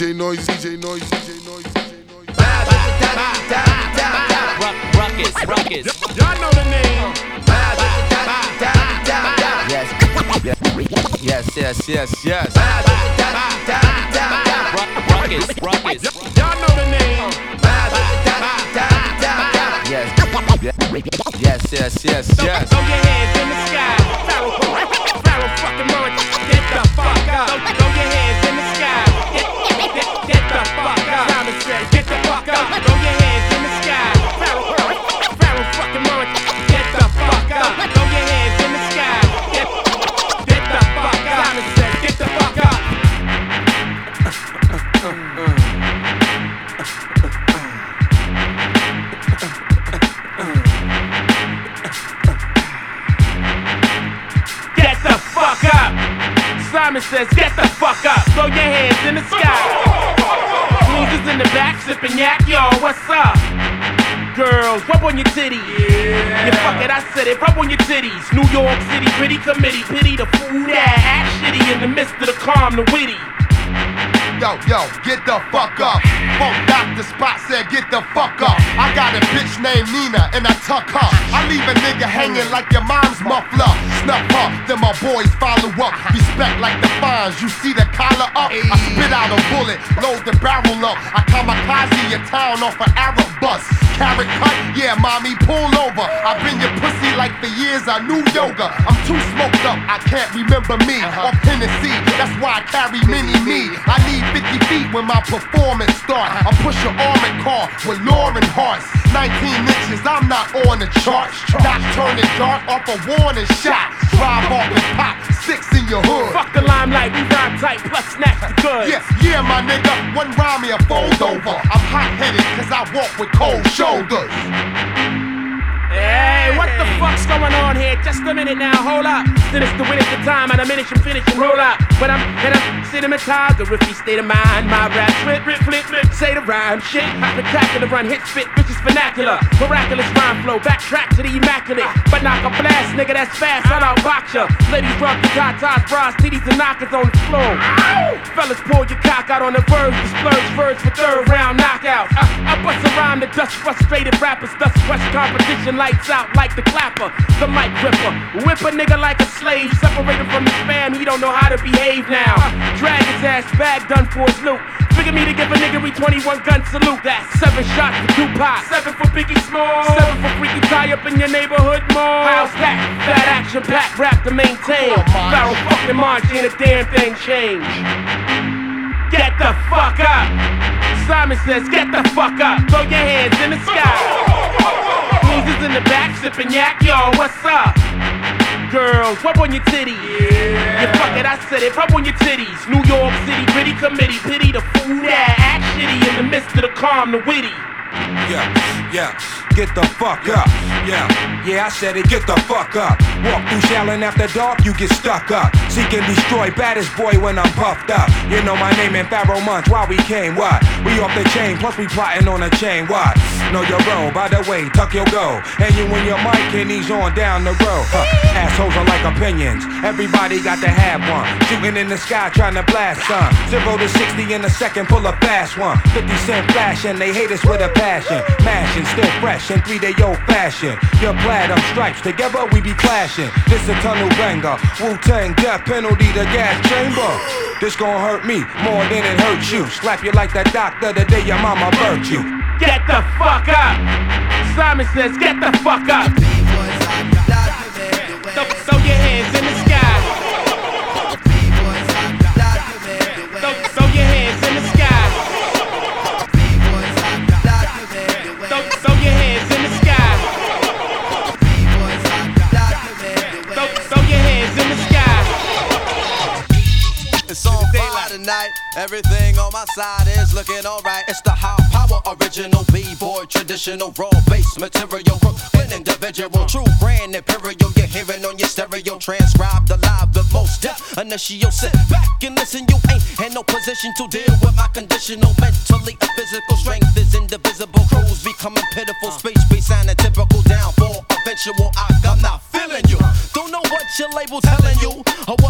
DJ Noise, DJ Noise, DJ Noise, DJ Noise. Rawkus, Rawkus. Y'all know the name. Yes, yes, yes, yes. Ruck- Rawkus, Rawkus. Y'all know the name. Yes, yes, yes, yes, yes. Throw your hands in the sky. Pharoahe, Pharoahe fucking Monch. Get the fuck up. Throw, throw your hands fuck up. Says, get the fuck up. Throw your hands in the sky. Pharoahe, Pharoahe fucking. Get the fuck up. Throw your hands in the sky. Get, the fuck up. Says, get the fuck up. Get the fuck up. Simon says, get the fuck up. Throw your hands in the sky. The back sipping yak, yo, what's up? Girls, rub on your titties. Yeah. You fuck it, I said it, rub on your titties. New York City, pretty committee, pity the fool that act shitty in the midst of the calm, the witty. Yo, yo, get the fuck up. Funk Dr. Spot said, get the fuck up. I got a bitch named Nina and I tuck her. I leave a nigga hanging like your mom's muffler. Snuff her, then my boys follow up. Respect like the fines, you see the collar up. I spit out a bullet, load the barrel up. I kamikaze in your town off an Arab bus. Carrot cut, yeah, mommy, pull over. I've been your pussy like for years, I knew yoga. I'm too smoked up, I can't remember me. Uh-huh. Off Tennessee, that's why I carry mini me. I need 50 feet when my performance start. I push an armored car with Lauren Hearts. 19 inches, I'm not on the charts. Not turning dark off a warning shot. Drive off and pop six in your hood. Fuck the limelight, we rhyme tight, plus snatch the goods. Yeah, yeah, my nigga, one rhyme me a fold over. I'm hot headed cause I walk with cold shoulders. Hey, what the fuck's going on here? Just a minute now, hold up. When it's the win at the time, and I finish and finish and roll up. But I'm in a cinematography state of mind. My rap flip, flip, flip, flip, say the rhyme. Shit, spectacular run, hit spit, bitches vernacular. Miraculous rhyme flow, backtrack to the immaculate. But knock a blast, nigga, that's fast, I'll outbox ya. Ladies rock the tatas, bras, titties, and knockers on the floor. Fellas, pull your cock out on the verge, the splurge verge for third round knockouts. I, uh, I bust a rhyme to dust frustrated rappers, thus crush competition lights out like the clapper, the mic gripper. Whip a nigga like a slave, separated from his fam, he don't know how to behave now. Drag his ass back, done for his loot. Figure me to give a nigga we 21 gun salute. That's seven shots for Tupac, seven for Biggie Small, seven for Freaky Tie up in your neighborhood mall. How's that? That action packed rap to maintain. Barrel fucking march, ain't a damn thing change. Get the fuck up. Simon says, get the fuck up. Throw your hands in the sky. Losers in the back sipping yak, yo, what's up? Girls, rub on your titties. Yeah. You fuck it, I said it, rub on your titties. New York City, pretty committee, pity the fool that act shitty in the midst of the calm, the witty. Yeah, yeah, get the fuck up. Yeah, yeah, I said it, get the fuck up. Walk through Shaolin after dark, you get stuck up. Seek and destroy, baddest boy when I'm puffed up. You know my name and Pharoahe Monch, why we came, what? We off the chain, plus we plotting on a chain, what? Know your role, by the way, tuck your go. And you and your mic and he's on down the road. Huh. Assholes are like opinions, everybody got to have one. Shooting in the sky, trying to blast some. Zero to 60 in a second, pull a fast one. 50 cent flashing, they hate us with a passion. Mashing, still fresh in three day old fashion. Your plaid, I'm stripes, together we be clashing. This a tunnel banger, Wu Tang death penalty, the gas chamber. This gon' hurt me more than it hurts you. Slap you like that doctor the day your mama birthed you. Get the fuck up. Simon says, get the fuck up. Throw, throw your hands in the sky. It's on fire tonight. Everything on my side is looking alright. It's the high power original B-boy, traditional raw bass material. Brooklyn individual, true brand imperial. You're hearing on your stereo, transcribed alive the most depth. Initial sit back and listen. You ain't in no position to deal with my conditional mentally a physical strength is indivisible. Crews becoming pitiful. Space be sounding typical downfall. Eventual, I, I'm not feeling you. Don't know what your label telling you or what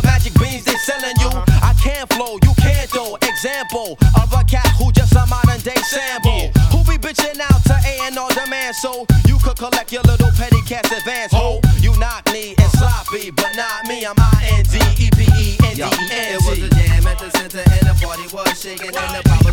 Example of a cat who just a modern day sample. Who be bitching out to A and R demand so you could collect your little petty cash advance. Ho, you knock me and sloppy, but not me. I'm I N D E P E N D E N It was a jam at the center and the party was shaking and the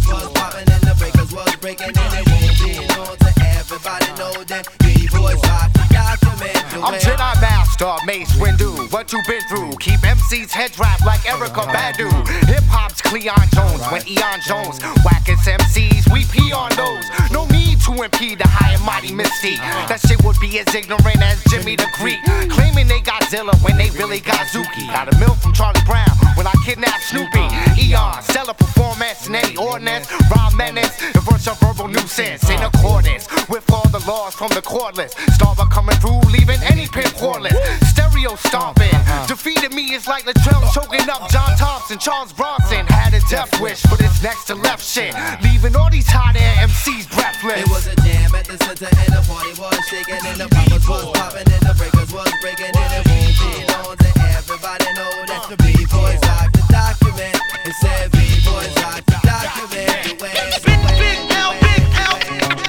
Master, Mace Windu. What you been through? Keep MC's head wrapped like Erykah Badu. Hip hop's Cleon Jones when Eon Jones. Wackets MCs, we pee on those. No need to impede the high and mighty Misty. That shit would be as ignorant as Jimmy the Greek. Claiming they Godzilla when they really got Zuki. Got a milk from Charlie Brown when I kidnapped Snoopy. Eon, stellar performance, nay ordinance, rhyme menace, verse of verbal nuisance in accordance with all the laws from the cordless. Starbuck coming through, leaving any pimp hornless. Stereo stomping, defeated me is like Latrell choking up John Thompson, Charles Bronson. Had a death wish for this next to left shit, leaving all these hot air MCs breathless. Was a jam at the center and the party was shaking and the poppers was popping and the breakers was breaking and it won't be to everybody know that the B-boys rock the document. It said B-boys rock the document. The way it's Big, big L, big L.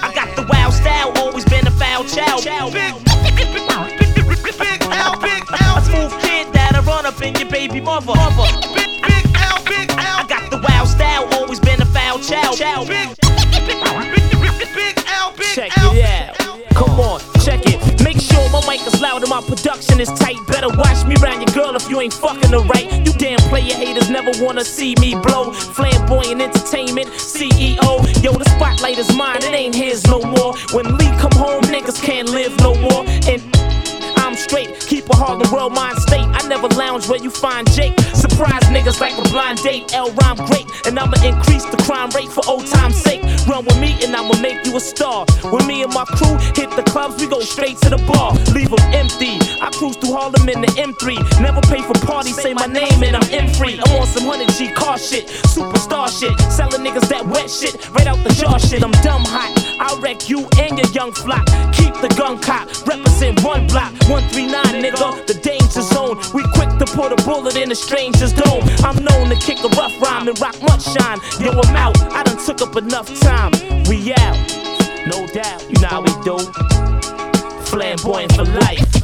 I got the wild style, always been a foul child. Big, big, big, big L, big L. A smooth kid that'll run up in your baby mother. Big, big L, big L. I got the wild style, always been a foul child. Big, big Come on, check it. Make sure my mic is loud and my production is tight. Better watch me round your girl if you ain't fucking her right. You damn player haters never wanna see me blow. Flamboyant entertainment, CEO. Yo, the spotlight is mine, it ain't his no more. When Lee come home, niggas can't live no more. And I'm straight, a Harlem world mind state. I never lounge where you find Jake. Surprise niggas like a blind date. L rhyme great, and I'ma increase the crime rate for old time's sake. Run with me and I'ma make you a star. When me and my crew hit the clubs, we go straight to the bar. Leave them empty. I cruise through Harlem in the M3. Never pay for parties, say my name and I'm in free. I'm on some 100 G car shit, superstar shit. Selling niggas that wet shit, right out the jar shit. I'm dumb hot. I'll wreck you and your young flock. Keep the gun cop, represent one block. 139, nigga, the danger zone. We quick to put a bullet in a stranger's dome. I'm known to kick a rough rhyme and rock much shine. Yo, I'm out. I done took up enough time. We out. No doubt. You know how we do. Flamboyant for life.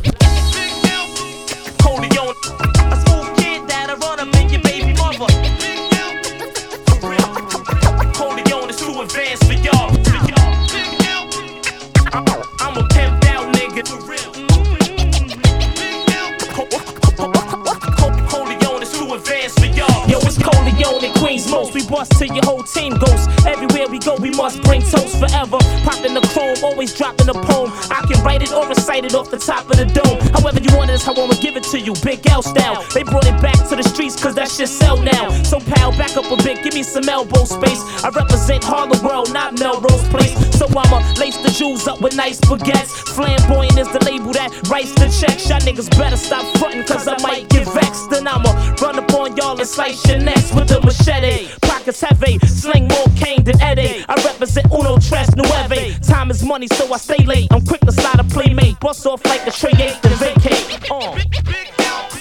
Always dropping a poem. I can write it or recite it off the top of the dome. However you want it, is how I'ma give it to you. Big L style. They brought it back to the streets, cause that shit sell now. So pal, back up a bit, give me some elbow space. I represent Harlem World, not Melrose Place. So I'ma lace the jewels up with nice baguettes. Flamboyant is the label that writes the checks. Y'all niggas better stop frontin', cause I might get vexed. Then I'ma run up on y'all and slice your necks with a machete. Pockets heavy, sling more cane than Eddie. I represent Uno Tres Nueve. Time is money, so I stay late. I'm quick to slide a playmate. Bust off like a tray eight, then vacate. Uh.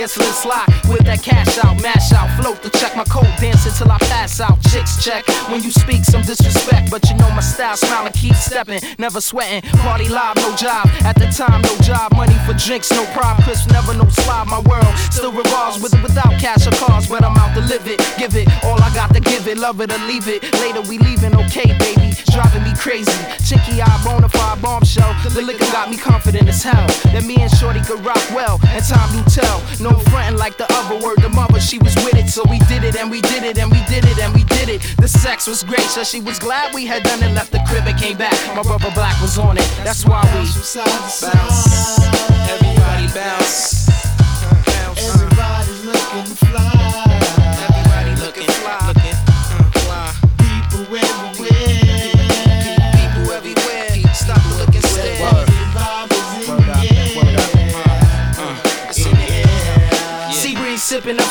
Gets lit with that cash out, mash out, float to check my code, dance until I pass out. Chicks check when you speak some disrespect, but you know my style, smile and keep stepping, never sweating. Party live, no job. At the time, no job, money for drinks, no prop. Crisp, never no slob. My world still revolves with without cash or cars, but I'm out to live it, give it all I got to give it, love it or leave it. Later we leaving, okay, baby, driving me crazy. Chinky eye, bona fide bombshell. The liquor got me confident as hell that me and Shorty could rock well, and time do tell. No frontin' like the other word, the mother, she was with it. So we did it and we did it and we did it and we did it. The sex was great, so she was glad we had done it. Left the crib and came back. My brother Black was on it. That's why we bounce. Everybody bounce. Everybody's looking fly.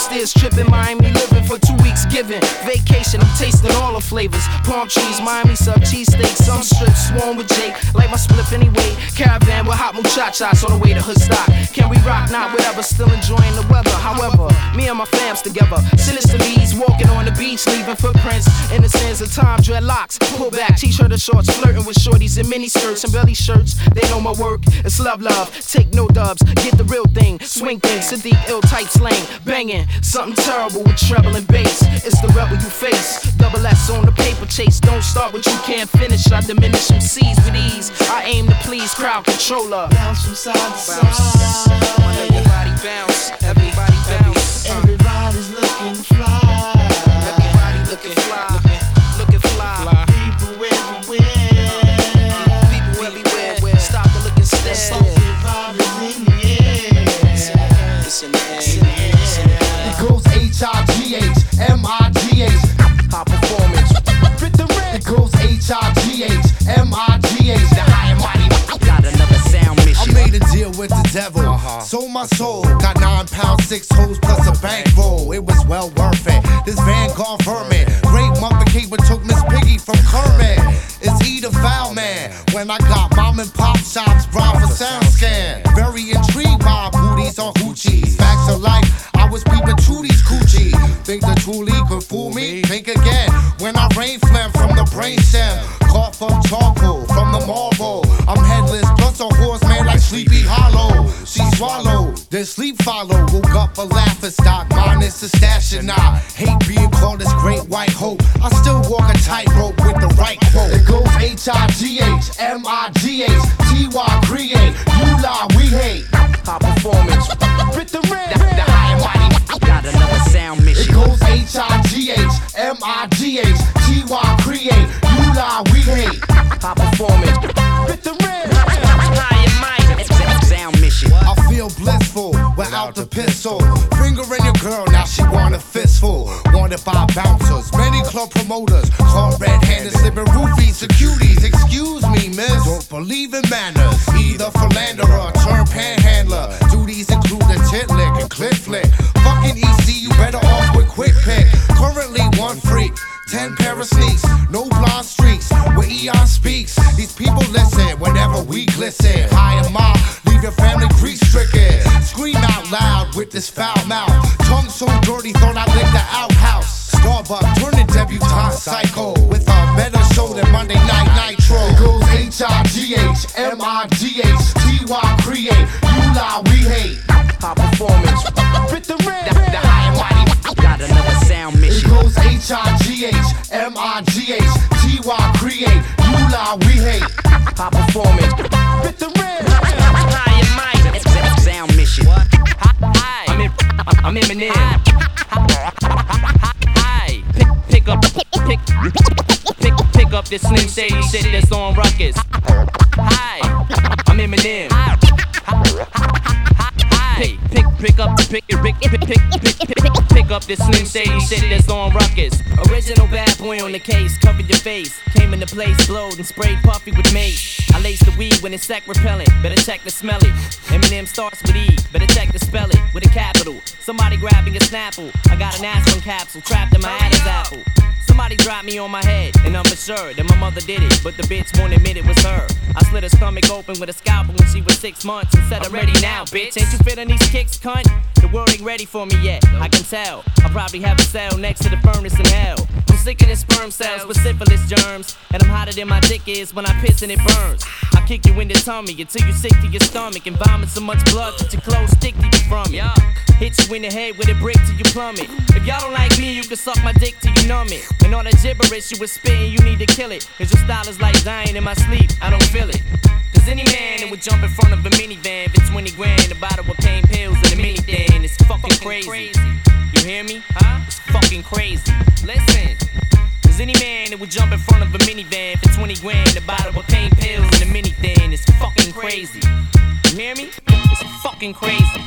Upstairs, tripping Miami, living giving vacation. I'm tasting all the flavors. Palm trees, Miami sub, cheesesteak, some strips, swarm with Jake. Like my spliff anyway. Caravan with hot muchachas on the way to Hoodstock. Can we rock? Not whatever, still enjoying the weather. However, me and my fams together. Sinister bees walking on the beach, leaving footprints in the sands of time. Dreadlocks, pull back, t-shirt and shorts, flirting with shorties in mini skirts and belly shirts. They know my work. It's love, love. Take no dubs, get the real thing. Swing thing, Sahdeeq ill type slang, banging. Something terrible with treble and bass. It's the rebel you face. Double S on the paper chase. Don't start what you can't finish. I diminish some C's with ease. I aim to please crowd controller. Bounce from side to side. Everybody bounce. Everybody bounce. Everybody's goes H I G H M I G H. The high and mighty. Got another sound I made a deal with the devil. Uh-huh. Sold my soul. Got nine pounds, six hoes plus a bankroll. It was well worth it. This Vanguard vermin. Great Muppet Caper took Miss Piggy from Kermit. It's he the foul man. When I got mom and pop shops, brought for sound scan. Very intrigued by booties on hoochies. Facts of life. I was peeping Trudy's coochie. Think the truly could fool me? Think again. When I rain phlegm from the brain stem. Cough up charcoal from the marble. I'm headless, plus a horseman like Sleepy Hollow. She swallowed, then sleep follow. Woke up a laughing stock, minus the stash and I hate being called this great white hope. I still walk a tightrope with the right quote. It goes H I G H M I G H T Y create. You lie, we hate. High performance. With the red. The, the high and mighty. Got another sound mission. It goes H I G H M I G H T Y create. You lie, we hate. High performance. With the red. Blissful without the pistol. Fingering your girl, now she want a fistful. Wanted by bouncers, many club promoters. Caught red-handed slipping roofies to cuties. Excuse me, miss. Don't believe in manners. Either philanderer, turn panhandler. Duties include a tit lick and clit flick. Fucking EC, you better off with quick pick. Currently one freak. Ten pair of sneaks, no blonde streaks. Where Eon speaks, these people listen whenever we glisten. High and mild, leave your family grief with this foul mouth. Tongue so dirty, thought I licked the outhouse. Starbucks, turning debutante psycho. With a better show than Monday Night Nitro. It goes H I G H M I G H T Y create. You lie, we hate. High performance. With the red. The, the high and mighty. Got another sound mission. It goes H I G H M I G H T Y create. You lie, we hate. High performance. With the red. Sound mission. I'm in, I'm Eminem. Hi. Pick, pick up, pick, pick, pick up this Slim Shady shit that's on Rawkus. Hi. I'm Eminem pick, pick, pick up, pick, pick, pick, pick, pick, pick, pick up this slim shady shit that's on Rawkus. Original bad boy on the case, covered your face. Came into place, blowed and sprayed puffy with mace. I laced the weed when it's sack repellent. Better check the smell it. Eminem starts with E. Better check the spell it with a capital. Somebody grabbing a snapple. I got an aspirin capsule trapped in my Adam's apple. Somebody dropped me on my head, and I'm assured that my mother did it, but the bitch won't admit it was her. I slit her stomach open with a scalpel when she was six months and said, I'm ready now, bitch. Ain't you feeling these kicks, cunt? The world ain't ready for me yet, I can tell. I'll probably have a cell next to the furnace in hell. I'm sicker than sperm cells with syphilis germs, and I'm hotter than my dick is when I piss and it burns. I kick you in the tummy until you're sick to your stomach and vomit so much blood that your clothes stick to you from it. Hit you in the head with a brick till you plummet. If y'all don't like me, you can suck my dick till you numb it. And all that gibberish you was spitting, you need to kill it. Cause your style is like dying in my sleep, I don't feel it. Cause any man that would jump in front of a minivan for 20 grand, a bottle of pain pills, and a mini thing, it's fucking crazy. You hear me? Huh? It's fucking crazy. Listen. Cause any man that would jump in front of a minivan for 20 grand, a bottle of pain pills, and a mini thing, it's fucking crazy. You hear me? It's fucking crazy.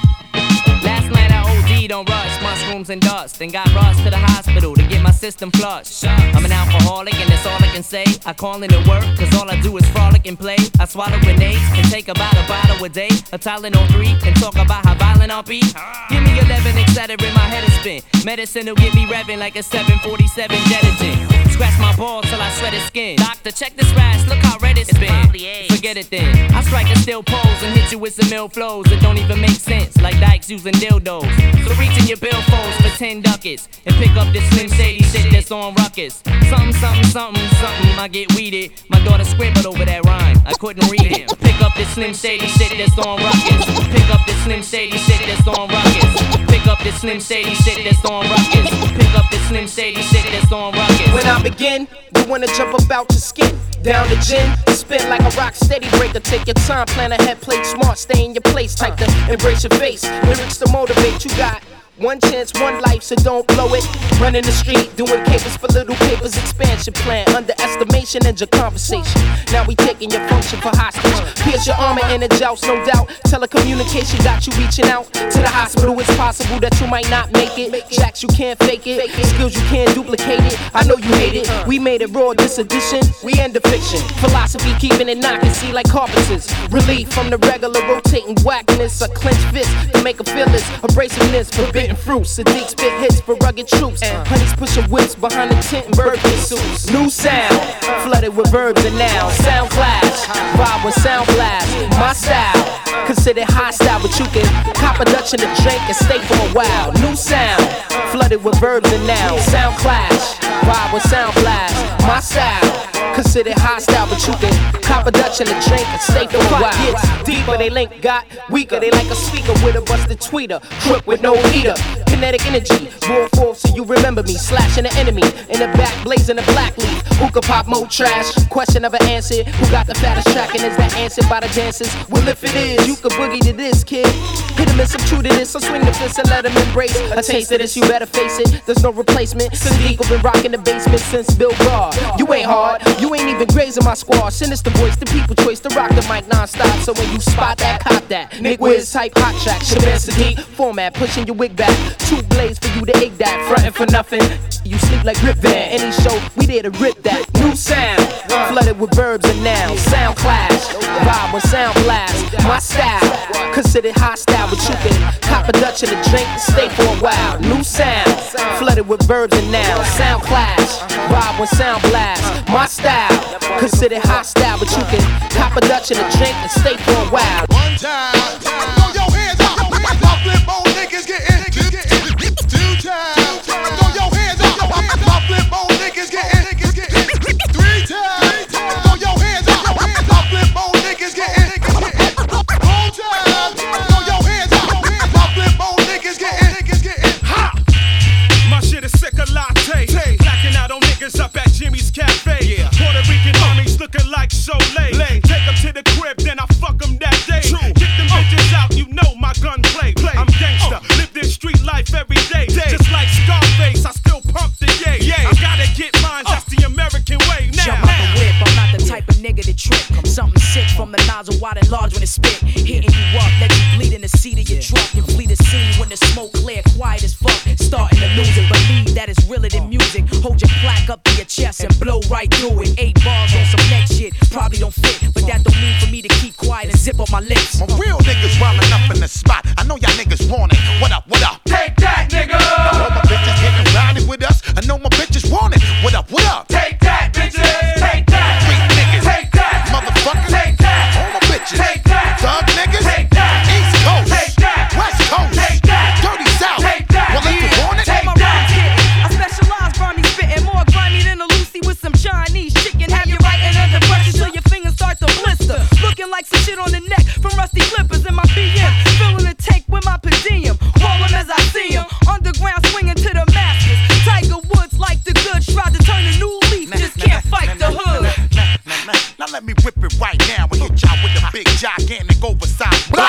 Last night I OD'd on rush, mushrooms and dust, and got rushed to the hospital to get my system flushed. I'm an alcoholic and that's all I can say. I call into work, cause all I do is frolic and play. I swallow grenades and take about a bottle a day. A Tylenol 3 and talk about how violent I'll be. Give me 11 Excedrin in my head is spin. Medicine will get me revving like a 747 jet engine. Scratch my balls till I sweat his skin. Doctor, check this rash, look how red it's been. Forget it then. I strike a still pose and hit you with some mill flows that don't even make sense. Like dykes using dildos. So reach in your billfolds for 10 ducats and pick up this Slim Shady shit that's on Rawkus. Something, something, something, something. I get weeded. My daughter scribbled over that rhyme. I couldn't read it. Pick up this Slim Shady shit that's on Rawkus. Pick up this Slim Shady shit that's on Rawkus. Pick up this Slim Shady shit that's on Rawkus. Pick up this Slim Shady shit that's on Rawkus. When I begin, you wanna jump about your skin. Down the gin, spin like a rock steady breaker. Take your time, plan ahead, play smart, stay in your place. Type to embrace your face. Lyrics to motivate, you got. One chance, one life, so don't blow it. Running the street, doing capers for little papers. Expansion plan, underestimation, and your conversation. Now we taking your function for hostage. Pierce your armor and a joust, no doubt. Telecommunication got you reaching out to the hospital. It's possible that you might not make it. Jacks, you can't fake it. Skills, you can't duplicate it. I know you hate it. We made it raw, this edition. We end the fiction. Philosophy keeping it knocking, see like carpenters. Relief from the regular rotating whackness. A clenched fist to make a feel this. Abrasiveness, forbidden fruit. Sahdeeq spit hits for rugged troops. And honeys pushing whips behind the tent and birthday suits. New sound, flooded with verbs and nouns. Sound clash, vibe with sound blast. My style, considered hostile, but you can cop a Dutch in a drink and stay for a while. New sound, flooded with verbs and nouns. Sound clash, vibe with sound blast. My style. Considered hostile, but you can cop a Dutch in a drink and stay for a while. Gets deeper, they link got weaker. They like a speaker with a busted tweeter, crook with no heater. Kinetic energy, roar forth so you remember me. Slashing the enemy in the back, blazing the black leaf. Hookah pop, mo trash. Question never answered. Who got the fattest track and is that answered by the dancers? Well, if it is, you can boogie to this kid. Hit him and some true to this, so swing the fist and let him embrace. A taste of this, you better face it. There's no replacement. Sahdeeq been rocking the basement since Bill Gar. You ain't hard, you ain't even grazing my squad. Sinister voice, the people choice to rock the mic non-stop. So when you spot that, cop that. Nick Wiz type hot track. Shabaam Sahdeeq format, pushing your wig back. Two blades for you to egg that. Frontin' for nothing. You sleep like Rip Van. Any show, we there to rip that. New sound, flooded with verbs and nouns. Sound clash, vibe with sound blast. My style, considered hostile, but you can cop a Dutch in a drink and stay for a while. New sound, flooded with verbs and nouns. Sound clash, vibe with sound blast. My style, considered hostile, but you can cop a Dutch in a drink and stay for a while. One time. Throw your hands up. Flip old niggas getting. Jimmy's Cafe. Puerto Rican homies looking like Soleil. Take life every day. Just like Scarface, I still pump the yay. I gotta get mine, that's the American way. Now, Jump out the whip, I'm not the type of nigga to trip. Something sick from the nozzle wide and large when it spit. Hitting you up, let you bleed in the seat of your truck. And flee the scene when the smoke clear, quiet as fuck. Starting to lose it, believe that it's realer than music. Hold your plaque up to your chest and blow right through it. Eight bars on some next shit, probably don't fit. But that don't mean for me to keep quiet and zip up my lips. My real niggas wildin' up in the spot. I know y'all niggas want it. What up, me whip it right now and hit y'all with the big gigantic oversized blah.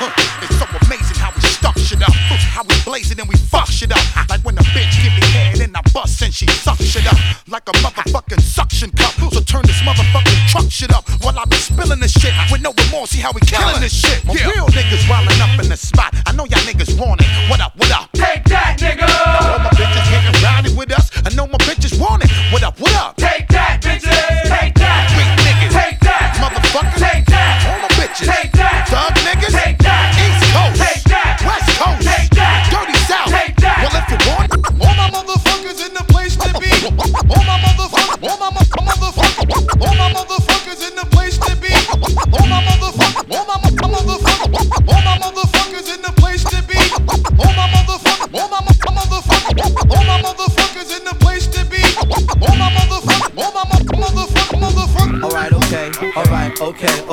Huh, It's so amazing how we stuck shit up. How we blaze it and we fuck shit up. Like when a bitch give me head and I bust and she suck shit up. Like a motherfucking suction cup. So turn this motherfucking truck shit up while I be spilling this shit with no remorse. See how we killing this shit. My real niggas wildin' up in the spot. I know y'all niggas want it. What up, what up? Take that, nigga! All my bitches getting rowdy with us. I know my bitches want it. What up, what up? Take Take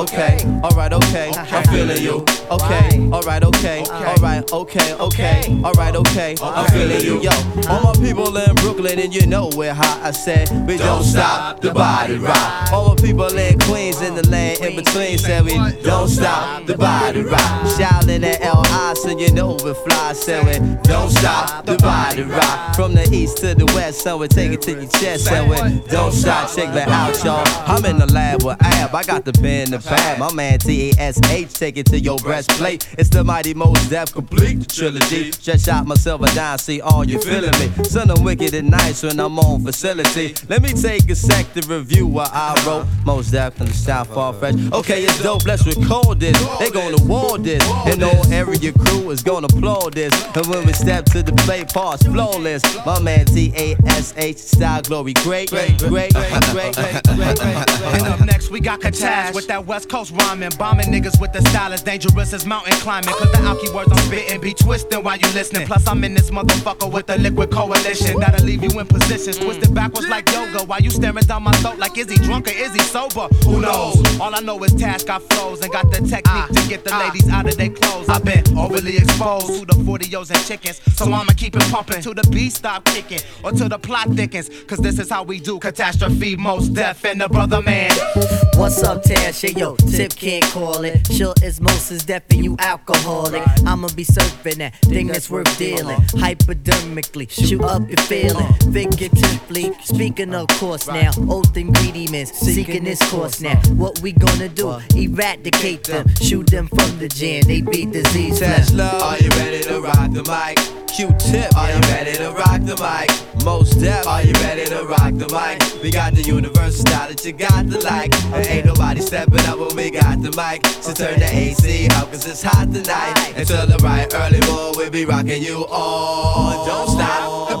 okay, alright, okay, I'm feeling you. Okay, alright, okay, alright, okay, okay, alright, okay, I'm feeling you. Yo, all my people in Brooklyn and you know we're hot. I said we don't stop the body rock. All my people in Queens in the land in between said we don't stop the body rock. Shouting at LI so you know we fly. Said we don't stop the body rock. From the east to the west, so we take it to your chest. Said we don't stop, check that out, y'all. I'm in the lab with Ab, I got the pen, the pad. My man T A S H, take it to your breastplate. It's the mighty Mos Def complete complete the trilogy. Just shot myself a dime, see all you feeling me. Son, I'm wicked and nice when I'm on facility. Let me take a sec to review what I wrote. Most definitely style far fresh. Okay, it's dope, let's record this. They gonna war this. And all area crew is gonna applaud this. And when we step to the plate, parts flawless. My man T-A-S-H, style glory, great, great, great, great, great, great, great, And up next we got Katash with that West Coast rhyming. Bombing niggas with the style as dangerous as mountain climbing. Cause the Alki words I'm spitting be twisting while you listening. Plus, I'm in this motherfucker with the liquid coalition. That'll leave you in positions twisted backwards like yoga. While you staring down my throat like, is he drunk or is he sober? Who knows? All I know is Tash got flows and got the technique to get the ah. ladies out of their clothes. I've been overly exposed to the 40s and chickens. So I'ma keep it pumping till the beat stop kicking or till the plot thickens. Cause this is how we do catastrophe, Mos Def, and the brother man. What's up, Tash? Hey, yo, Tip can't call it. Sure it's most is deaf and you alcoholic. I'ma be surfing that thing that's worth dealing. Hypodermically, shoot up your feeling. Figuratively, speaking of course now. Oath ingredients, seeking this course now. What we gonna do? Eradicate them, shoot them from the gin. They be disease. Tesla, are you ready to rock the mic? Q-tip, are you ready to rock the mic? Mos Def, are you ready to rock the mic? We got the universal style that you got to like. And ain't nobody stepping up when we got the mic. So turn the AC up, cause it's hot tonight. Until the right early morning, we'll be rocking you all. Don't stop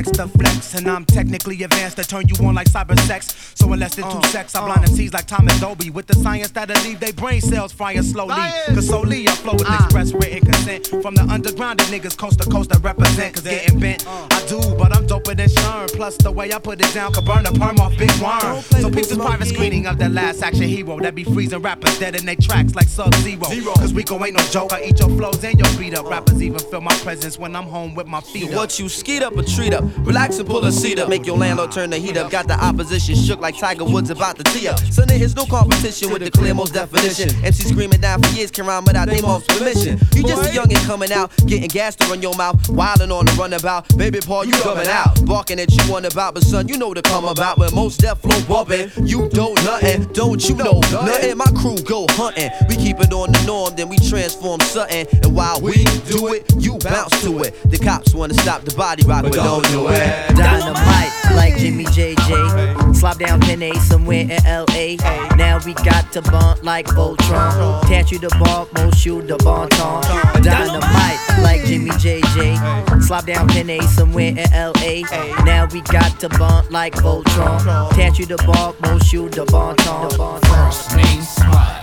next to flex, and I'm technically advanced to turn you on like cyber sex. So in less than two uh, secs, I uh. blind MCs like Thomas Dolby with the science that'll leave they brain cells frying slowly. Cause solely I flow with uh. express written consent from the underground and niggas coast to coast that represent. Cause getting bent, I do, but I'm doper than Sherm. Plus the way I put it down could burn the perm off Big Worm. So peep this private screening of the last action hero that be freezing rappers dead in they tracks like Sub Zero. Cause Rico ain't no joke, I eat your flows and your beat up. Rappers even feel my presence when I'm home with my feet up. What you skeet up or treat up? Relax and pull a seat up. Make your landlord turn the heat up. Got the opposition shook like Tiger Woods about to tee up. So there is no competition with the clear most definition. MC screaming down for years can rhyme without their mom's permission. You just a youngin' coming out, getting gas to run your mouth, wildin' on the runabout. Baby Paul, you coming out, barking at you on about, but son, you know to come about. When Mos Def flow bumpin', you don't nothing, don't you know nothing? My crew go hunting, we keep it on the norm, then we transform something. And while we do it, you bounce to it. The cops wanna stop the body rock, but don't do it. Dynamite like Jimmy JJ. Slop down Pen A somewhere in LA. Now we got to bump like Voltron. Catch you the bump, most you the bon ton. Dynamite like Jimmy JJ. Slop down Pen A somewhere in LA. Now we got to bump like Voltron. Catch you the bump, most you the bon ton. First name Smut.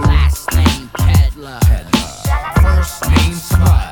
Last name Peddler. First name Smut.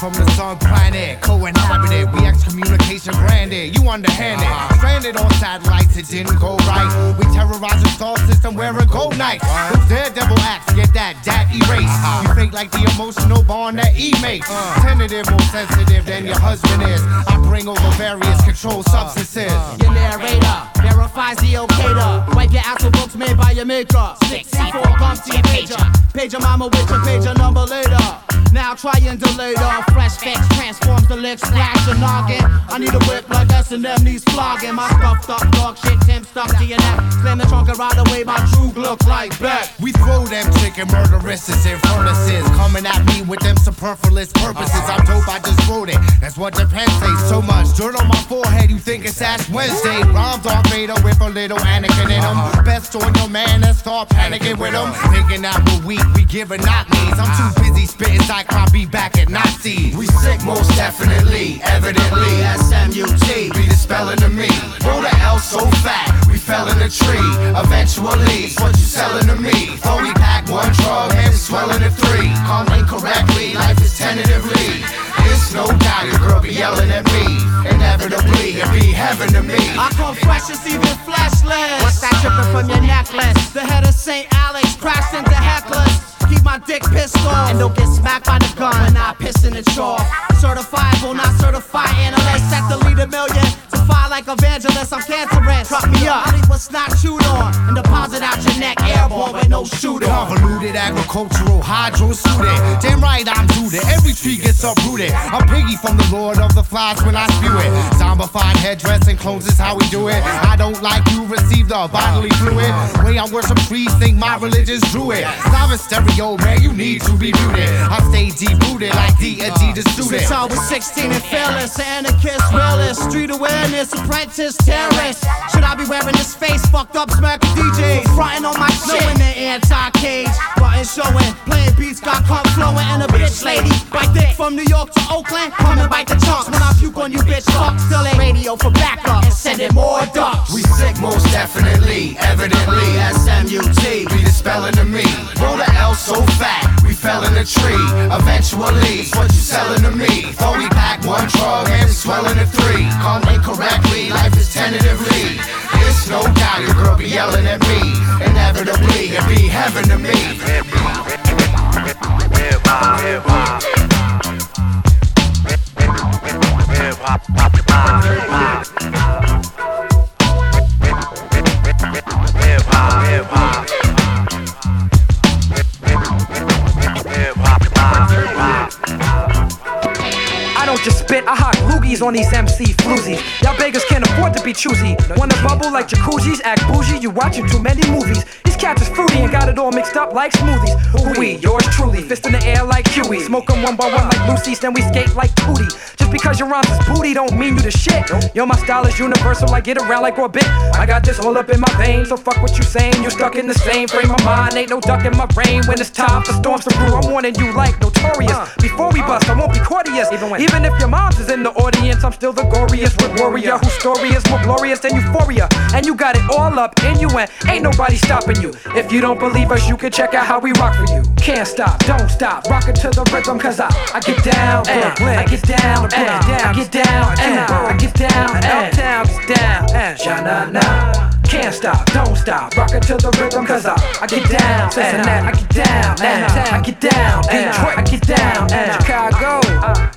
From the sun planet, co-inhabited, we excommunication granted. it, you underhand it. Stranded on satellites, it didn't go right. We terrorize the star system wearing gold nights. Those daredevil acts get that dat erased. Uh-huh. You fake like the emotional bond that E makes. Uh. Tentative, more sensitive than your husband is. I bring over various controlled uh-huh. substances. Uh-huh. Your narrator verifies the okator. Wipe your actual books made by your maker. Six C4 bumps to your pager. Pager mama with your pager number later. Now triangulator, fresh fix transforms the lick, splash the noggin. I need a whip like S&M needs flogging. My stuffed up dog shit, Tim stuck to your neck. Slam the trunk and ride away, my true looks like back. We throw them chicken murderesses and furnaces. Coming at me with them superfluous purposes. I'm dope, I just wrote it. That's what the pen says. So much dirt on my forehead, you think it's Ash Wednesday. Rhymes Darth Vader with a little Anakin in them. Uh-huh. Best on your man and start panicking with them. Thinking that we're weak, we giving not knees. I'm too busy spitting Cyclop be back at Nazis. We sick most definitely, evidently. SMUT, be the spelling of me. Roll the L so fat, we fell in a tree. Eventually, it's what you selling to me. Thought we packed one drug, and swelling to three. Call incorrectly, life is tentatively. It's no doubt your girl be yelling at me. Inevitably, it be heaven to me. I come fresh as even fleshless. What's that dripping from your necklace? The head of St. Alex crashed into hecklers. Keep my dick pissed off and don't get smacked by the gun when I piss in the chalk. Certifiable, not certified analyst. Set the lead a million to fly like evangelist. I'm cancerous. Truck me up. I leave what's not chewed on and deposit out your neck airborne with no shooter. Convoluted agricultural hydro suited. Damn right I'm suited. Every tree gets uprooted. I'm piggy from the Lord of the Flies when I spew it. Zombified headdress and clones is how we do it. I don't like you receive the bodily fluid. Way I worship trees, think my religion's druid. Live in stereo, man, you need to be muted. I stay deep rooted like the uh, Adidas student. Since I was 16 and fearless, an anarchist, realist, street awareness, apprentice, terrorist. Should I be wearing this face? Fucked up, smack DJs, frontin' on my shit. Knowing the anti-cage, button showing, playing beats, got cup flowing, and a bitch lady. Bite dick from New York to Oakland, come and bite the chunks when I puke on you, bitch. Fuck, still ain't radio for backup and sending more ducks. We sick most definitely, evidently. SMUT, be the spelling of me. Roll the L so fat, we fell in a tree. Eventually, it's what you selling to me. We packed one drug and we swelling to three. Call incorrectly, life is tentatively. It's no doubt your girl be yelling at me. Inevitably, it be heaven to me. Hip hop, hip on these MC floozies. Y'all beggars can't afford to be choosy. Wanna bubble like jacuzzis, act bougie, you watching too many movies. These cats is fruity and got it all mixed up like smoothies. Who we? Yours truly, fist in the air like Huey. Smoke 'em one by one like Lucy's, then we skate like Tootie. Because your rhymes is booty don't mean you the shit. Yo, my style is universal, I get around like Orbit. I got this all up in my veins, so fuck what you saying. You stuck in the same frame of mind, ain't no duck in my brain. When it's time for storms to brew, I'm warning you like notorious. Before we bust, I won't be courteous. Even if your mom's is in the audience, I'm still the goriest with warrior whose story is more glorious than euphoria. And you got it all up in you, and ain't nobody stopping you. If you don't believe us, you can check out how we rock for you. Can't stop, don't stop, rockin' to the rhythm, cause I, I get down, and I get down, and I get down, and I get down, and uptown gets down, and sha-na-na. Can't stop, don't stop, rockin' to the rhythm, cause I, I get down, and I get down, and I get down, and I get down, and Chicago,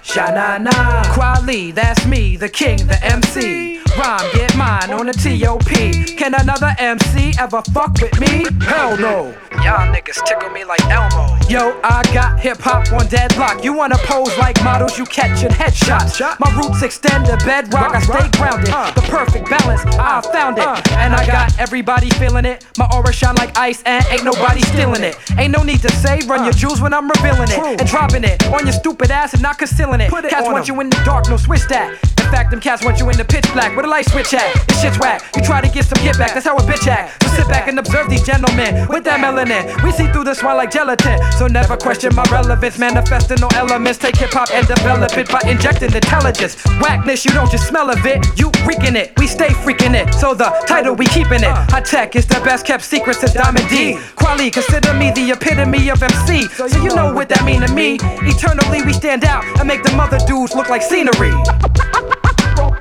sha-na-na. Kweli, that's me, the king, the MC. Rhyme, get mine on the T.O.P. Can another MC ever fuck with me? Hell no. Y'all niggas tickle me like Elmo. Yo, I got hip hop on deadlock. You wanna pose like models, you catchin' headshots. My roots extend to bedrock, I stay grounded. The perfect balance, I uh, found it. Uh, and I got everybody feeling it. My aura shine like ice, and ain't nobody stealing it. Ain't no need to say, run uh. your jewels when I'm revealing it. And dropping it on your stupid ass and not concealing it. Cats want you in the dark, no switch that. In fact, them cats want you in the pitch black. Where the light switch at? This shit's whack. You try to get some get back, that's how a bitch act. So sit back and observe these gentlemen with that melanin. We see through the smile like gelatin. So never question my relevance. Manifesting no elements. Take hip hop and develop it by injecting intelligence. Whackness, you don't just smell of it, you reeking it. We stay freaking it. So the title, we keeping it. Hi-Tek is the best kept secret since Diamond D. Kweli, consider me the epitome of MC. So you know what that mean to me. Eternally, we stand out and make the mother dudes look like scenery.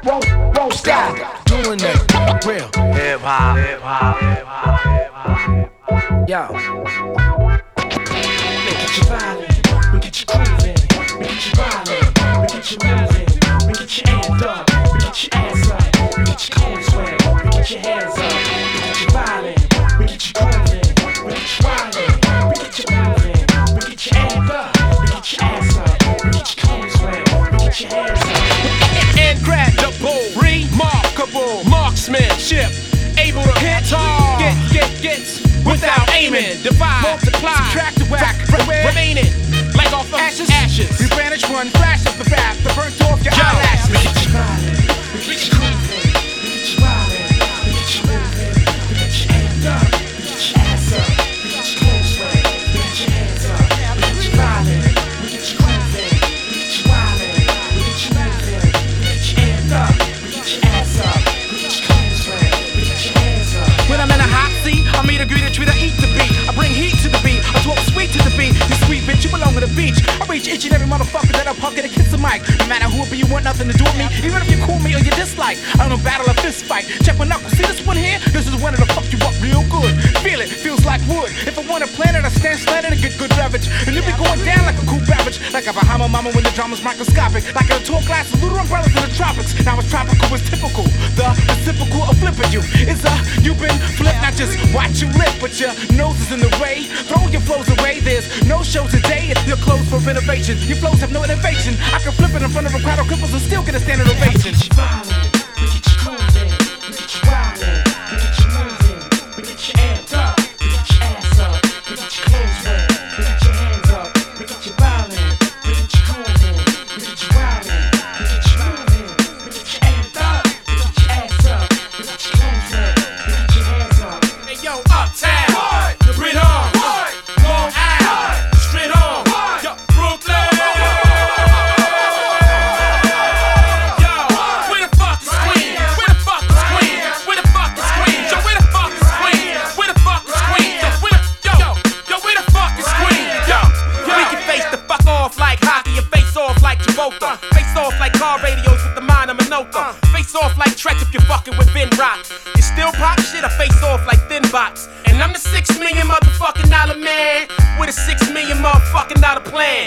Won't, won't stop doing that. Real. Hip hop, hip hop. Yo. We get you violent, we get you grooving,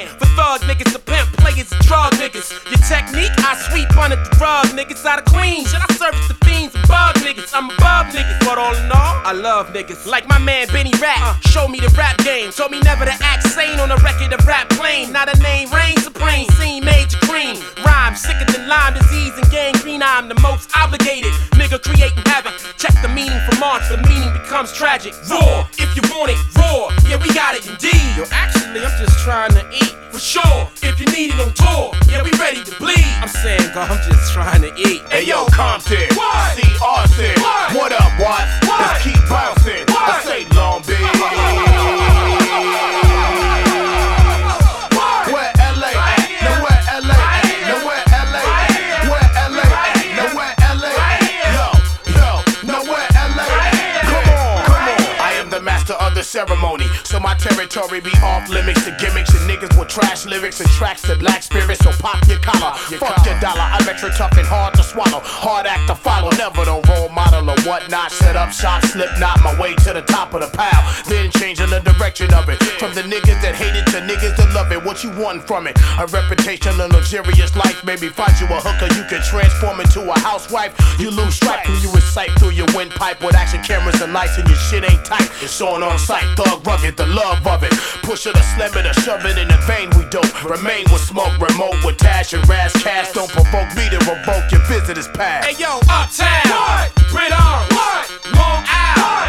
For thug niggas, the pimp the drug niggas. Your technique, I sweep under the rug niggas out of Queens. Should I service the fiends bug niggas? I'm above niggas, but all in all, I love niggas. Like my man Benny Rap, uh. show me the rap game. Told me never to act sane on a record of rap plain. Not a name, reign supreme, scene major cream. Rhyme sicker than Lyme disease and gangrene. I'm the most obligated nigga creating havoc. Check the meaning from March, the meaning becomes tragic. Raw, if you want it, raw. Yeah, we got it indeed. Yo, actually, I'm just trying to eat. For sure, if you need it tour, yeah, we ready to bleed. I'm saying, God, I'm just trying to eat. Hey yo, Compton, see Austin. What up, Watts? Let's keep bouncing. I say Long Beach. Where LA at? Now where LA at? Now where LA at? Where LA? Now where LA at? Yo, yo, now where LA at? Come on, come on. I am the master of the ceremony, so my territory be off limits to gimmicks and niggas with trash lyrics and tracks that lack spirit. So pop your collar, fuck your dollar. I'm extra tough and hard to swallow, hard act to follow. Never the role model or whatnot. Set up shop, slip knot my way to the top of the pile. Then changing the direction of it from the niggas that hate it to niggas that love it. What you want from it? A reputation, a luxurious life. Maybe find you a hooker you can transform into a housewife. You lose track when you recite through your windpipe with action cameras and lights and your shit ain't tight. It's on on sight, thug rugged, the love of it. Push it or slam it or shove it in the vein. We dope. Remain with smoke, remote with Tash and Ras Kass. Don't provoke me to revoke your visitor's pass. Hey yo, uptown, what? Brit on, Long Island,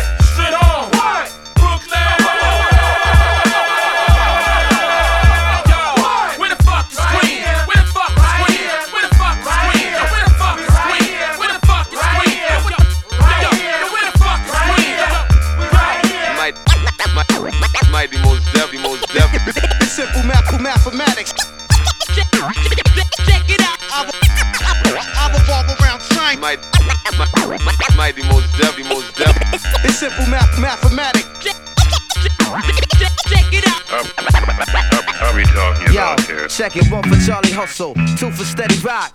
mathematics. Check it out. I I revolve around time. Might, might, might most definitely, most definitely. It's simple math, mathematics. Check it out. Are we talking Yo, check it. One for Charlie Hustle, two for Steady Rock.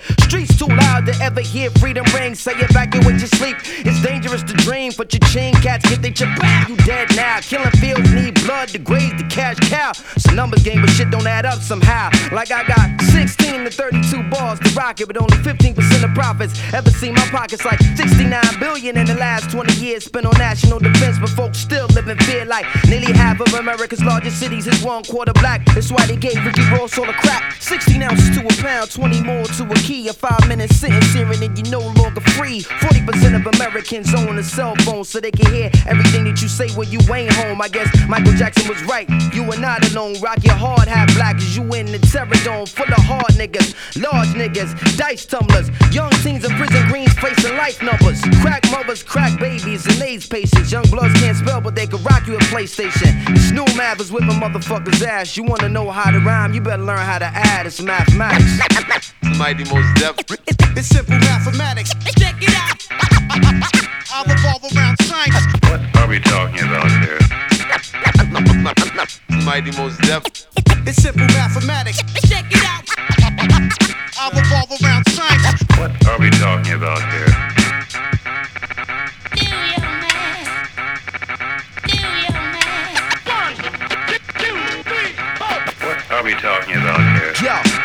Streets too loud to ever hear freedom ring. Say evacuate your sleep. It's dangerous to dream, but your chain cats get they chip back. You dead now. Killing fields need blood to graze the cash cow. It's a numbers game, but shit don't add up somehow. Like I got 16 to 32 bars to rock it, but only 15% of profits. Ever seen my pockets like 69 billion in the last 20 years spent on national defense, but folks still live in fear like nearly half of America's largest cities is one quarter black. That's why they gave Ricky Ross all the crap. 16 ounces to a pound, 20 more to a key. A five minute sentence hearing and you're no longer free. 40% of Americans own a cell phone so they can hear everything that you say when you ain't home. I guess Michael Jackson was right. You are not alone. Rock your hard hat black as you in the terror dome full of hard niggas, large niggas, dice tumblers, young teens in prison greens facing life numbers. Crack mothers, crack babies, and AIDS patients. Young bloods can't spell, but they can rock you a PlayStation. This new math is whipping motherfuckers' ass. You wanna know how to rhyme? You better learn how to add. It's mathematics. Mighty def. It's simple mathematics. Check it out. I revolve around science. What are we talking about here? Mighty most def. It's simple mathematics. Check it out. I revolve around science. What are we talking about here? What are we talking about here? Yo,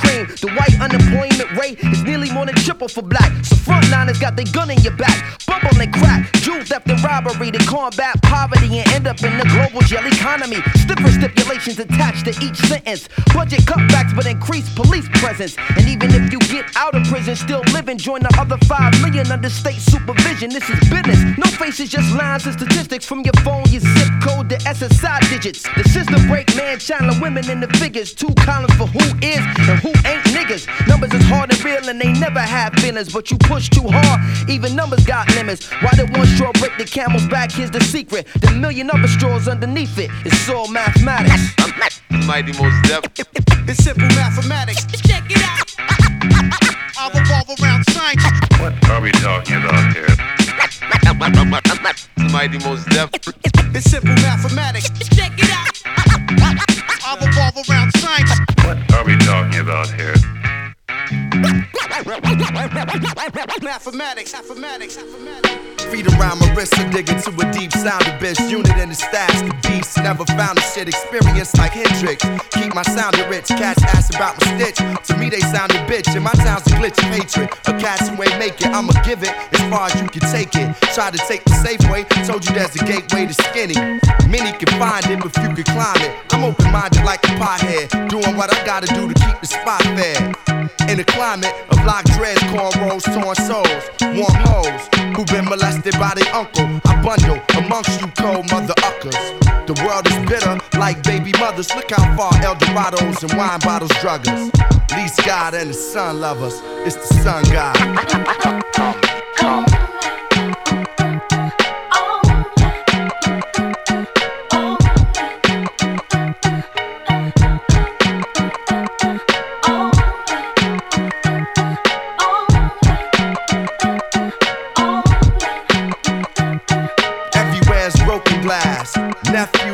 cream. The white unemployment rate is nearly more than triple for black. So frontliners got their gun in your back. Bubble and crack, jewel theft and robbery to combat poverty and end up in the global jail economy. Stiffer stipulations attached to each sentence. Budget cutbacks but increased police presence. And even if you get out of prison, still living, join the other five million under state supervision. This is business. No faces, just lines and statistics from your phone, your zip code, the SSI digits. The system break man, channeling women in the figures. Two columns for who is and who ain't niggas. Numbers is hard and real and they never have feelings, but you push too hard. Even numbers got limits. Why did one straw break the camel's back? Here's the secret. The million other straws underneath it. It's all mathematics. Mighty most def. It's simple mathematics. Check it out. I revolve around science. What are we talking about here? Mighty most def. It's simple mathematics. Talking about here? Feet around my wrist and dig into a deep sounding bitch. Unit in the stash, the beast. Never found a shit experience like Hendrix. Keep my sounding rich. Cats ask about my stitch. To me, they sounded bitch. And my town's a glitch of hatred. A cats who ain't make it. I'ma give it as far as you can take it. Try to take the safe way. Told you there's a gateway to skinny. Many can find it if you can climb it. I'm open minded like a pothead. Doing what I gotta do to keep the spot fair. In a climate of lock dreads, cornrows, torn souls, warm hoes who've been molested by their uncle. I bundle amongst you cold mother uckers. The world is bitter like baby mothers. Look how far El Dorados and wine bottles drug us. Least God and the sun love us. It's the sun God. Everywhere's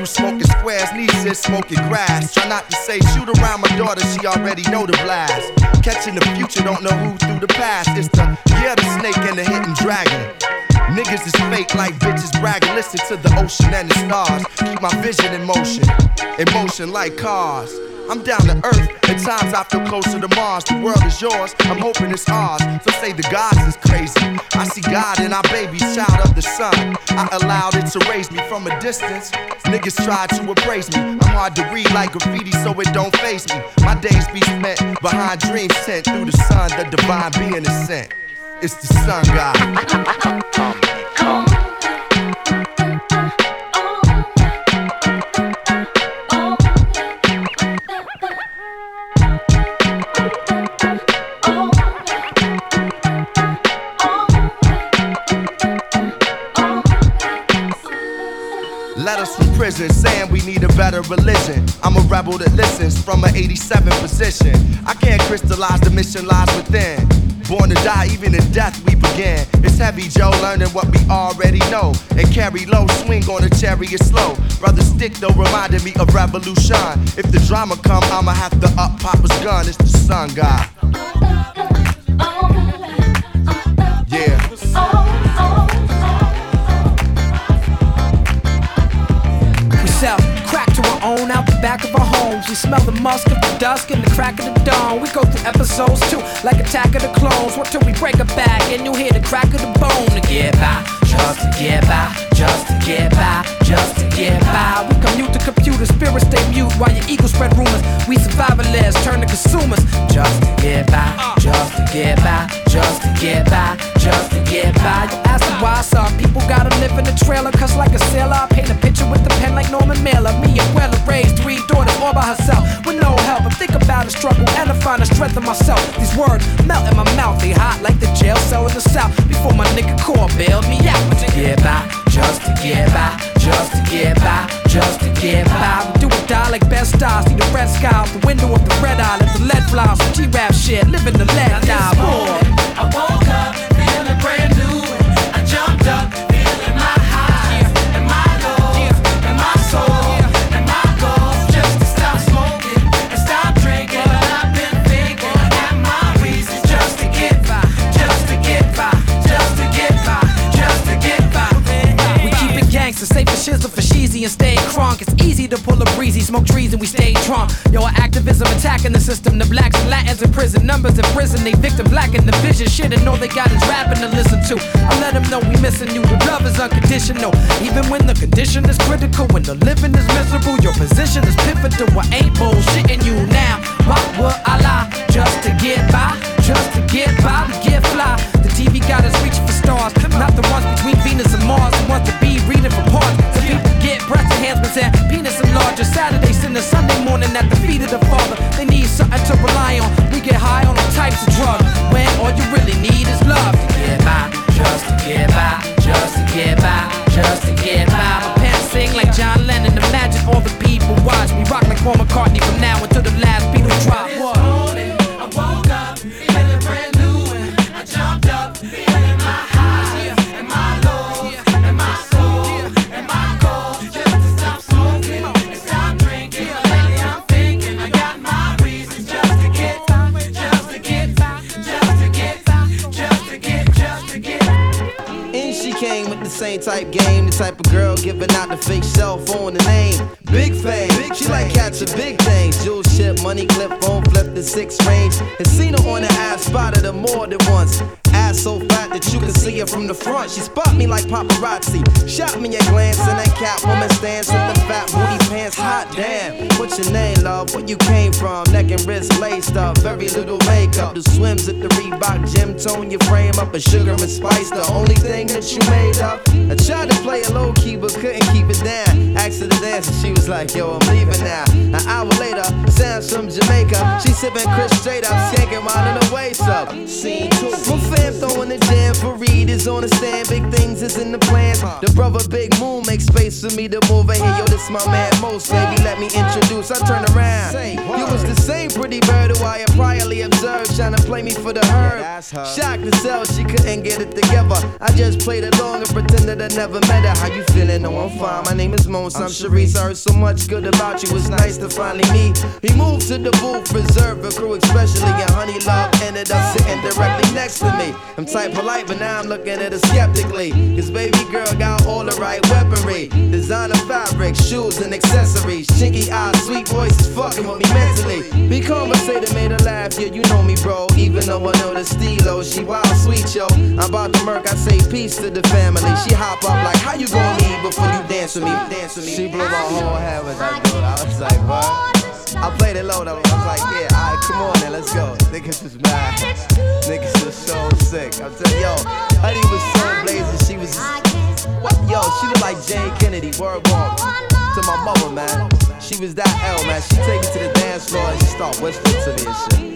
Nephew smoking squares, nieces smoking grass. Try not to say shoot around my daughter, she already know the blast. Catching the future, don't know who through the past. It's the yeah, the snake and the hidden dragon. Niggas is fake like bitches bragging. Listen to the ocean and the stars. Keep my vision in motion, in motion like cars. I'm down to earth. At times I feel closer to Mars. The world is yours. I'm hoping it's ours. So say the gods is crazy. I see God in our baby, child of the sun. I allowed it to raise me from a distance. Niggas try to appraise me. I'm hard to read like graffiti, so it don't face me. My days be spent behind dreams sent through the sun. The divine being is sent. It's the sun god. Prison saying we need a better religion. I'm a rebel that listens from an 87 position. I can't crystallize the mission lies within. Born to die, even in death we begin. It's heavy, Joe, learning what we already know. And carry low, swing on a chariot slow. Brother Stick, though, reminded me of revolution. If the drama come, I'ma have to up Papa's gun. It's the sun god. Back of our homes. We smell the musk of the dusk and the crack of the dawn. We go through episodes too, like Attack of the Clones. What till we break a back and you hear the crack of the bone to get by, just to get by, just to get by, just to get by. We commute to computers, spirits stay mute while your ego spread rumors. We survivalists turn to consumers, just to get by, just to get by, just to get by, just to get by. You ask them why some people gotta live in the trailer, cause like a sailor, I paint a picture with the pen like Norman Mailer. Me and Weller raised three daughters all by herself with no help. I think about the struggle and I find the strength in myself. These words melt in my mouth, they hot like the jail cell in the south. Before my nigga core bailed me out. To get by, just to get by, just to get by, just to get by. We do or die like Bed-Stuy. See the red sky out the window of the red eye. Let the lead fly some G-rap shit. Living the lead die. Boy. I woke up and stay crunk. It's easy to pull a breezy, smoke trees and we stay drunk. Yo, our activism attacking the system. The blacks and Latins in prison, numbers in prison. They victim black in the vision. Shit, and all they got is rapping to listen to. I let them know we missing you. The love is unconditional. Even when the condition is critical, when the living is miserable, your position is pivotal. I ain't bullshitting you now. Why would I lie? Just to get by, just to get by, to get fly. The TV got us reaching for stars, not the ones between Venus and Mars. The ones to be reading from parts. People Saturday, Sunday, morning at the feet of the Father. They need something to rely on. We get high on all types of drugs. When all you really need is love to get by, just to get by, just to get by, just to get by. My pants sing like John Lennon. Imagine all the people watch me rock like Paul McCartney from now type game, the type of girl giving out the fake cell phone the name. Big fame, she like cats catching big things. Jewel ship, money clip, phone flip the six range. And seen her on the ass, spotted her more than once. Ass so fat that you can see her from the front. She spot me like paparazzi. Shot me a glance and that cat woman stance with the fat booty pants. Hot damn. What's your name, love? Where you came from? Neck and wrist laced up. Very little makeup. The swims at the Reebok gym tone your frame up. A sugar and spice, the only thing that you made up. I tried to play a low key, but couldn't keep it down. Asked her to dance and she was like, yo, I'm leaving now. An hour later, Sam's from Jamaica. She sipping Chris straight up, skanking while in the waist up. Scene two. My fam throwing the jam for Reed is on the stand. Big things is in the plans. The brother Big Moon makes space for me to move in here. Yo, this my man Mos, baby. Let me introduce. I turn around. You was the same pretty bird who I had priorly observed, trying to play me for the herb. Shocked to sell, she couldn't get it together. I just played along and pretended I never met her. How you feeling? I'm fine. My name is Mos. I'm Sharice. I heard so much good about you. It's nice to finally meet. He moved to the booth, preserve a crew, especially and Honey Love ended up sitting directly next to me. I'm tight polite, but now I'm looking at her skeptically. Cause baby girl got all the right weaponry. Designer fabric, shoes and accessories. Chinky eyes, sweet voice is fucking with me mentally. Be conversating, made her laugh, yeah, you know me, bro. Even though I know the stilo, she wild sweet, yo. I'm about to murk, I say peace to the family. She hop up like, how you gonna leave before you dance with me? Dance with me. She blew my whole head with that dude. I was like, what? I played it low though. I was like, yeah, alright, come on then, let's go. Niggas was mad. Niggas was so sick. I'm telling yo, Honey was so blazing. She was, what? Yo, she looked like Jayne Kennedy. Word walk to my mother, man. She was that L, man. She take it to the dance floor and she start whispering to me and shit.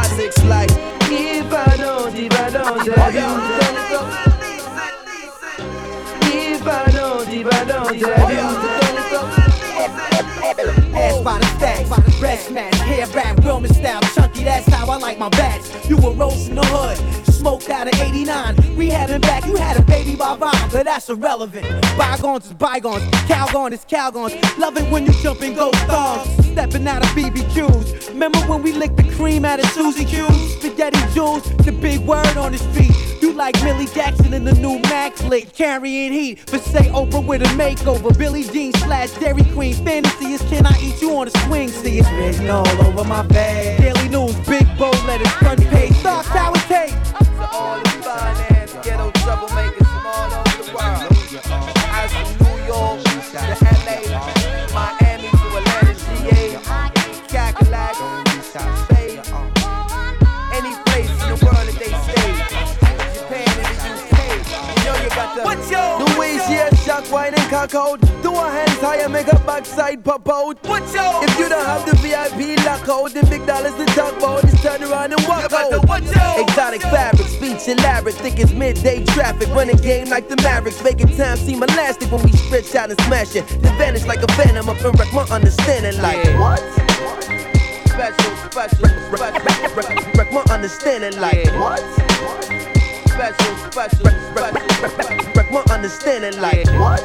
Isaacs like, if I don't, if I don't, then it's up. If I don't, if I don't, then it's up. Ass by the stacks, breast match, hair wrap, Wilman style, that's how I like my bats. You were roasting the hood, smoked out of 89. We had him back, you had a baby by Vine, but that's irrelevant. Bygones is bygones, Calgon is Calgons. Love it when you jump in ghost dogs, stepping out of BBQs. Remember when we licked the cream out of Susie Q's? Spaghetti jewels, the big word on the street. You like Millie Jackson in the new Max lick, carrying heat. But say Oprah with a makeover, Billie Jean slash Dairy Queen. Fantasy is can I eat you on a swing? See it's written all over my face. Daily news, big bold letters, front page. Thoughts how it take. To all the finance, ghetto troublemakers from all over the world. As from New York to LA, Miami to Atlanta, GA, Spain, any place in the world that they stay. Japan and the UK, you know you got the. What's your- The waist, shock, wine and cock out. Do a hands higher, make a backside pop out. What's your- If you don't have the VIP lock out, the big dollars to talk about, just turn around and walk out. Exotic fabrics, speech elaborate, think it's midday traffic. Running game like the Mavericks, making time seem elastic when we stretch out and smash it. Then vanish like a phantom up and wreck my understanding like what? Special, special, special, wreck- my understanding like what? Special, special, special, wreck my understanding like what?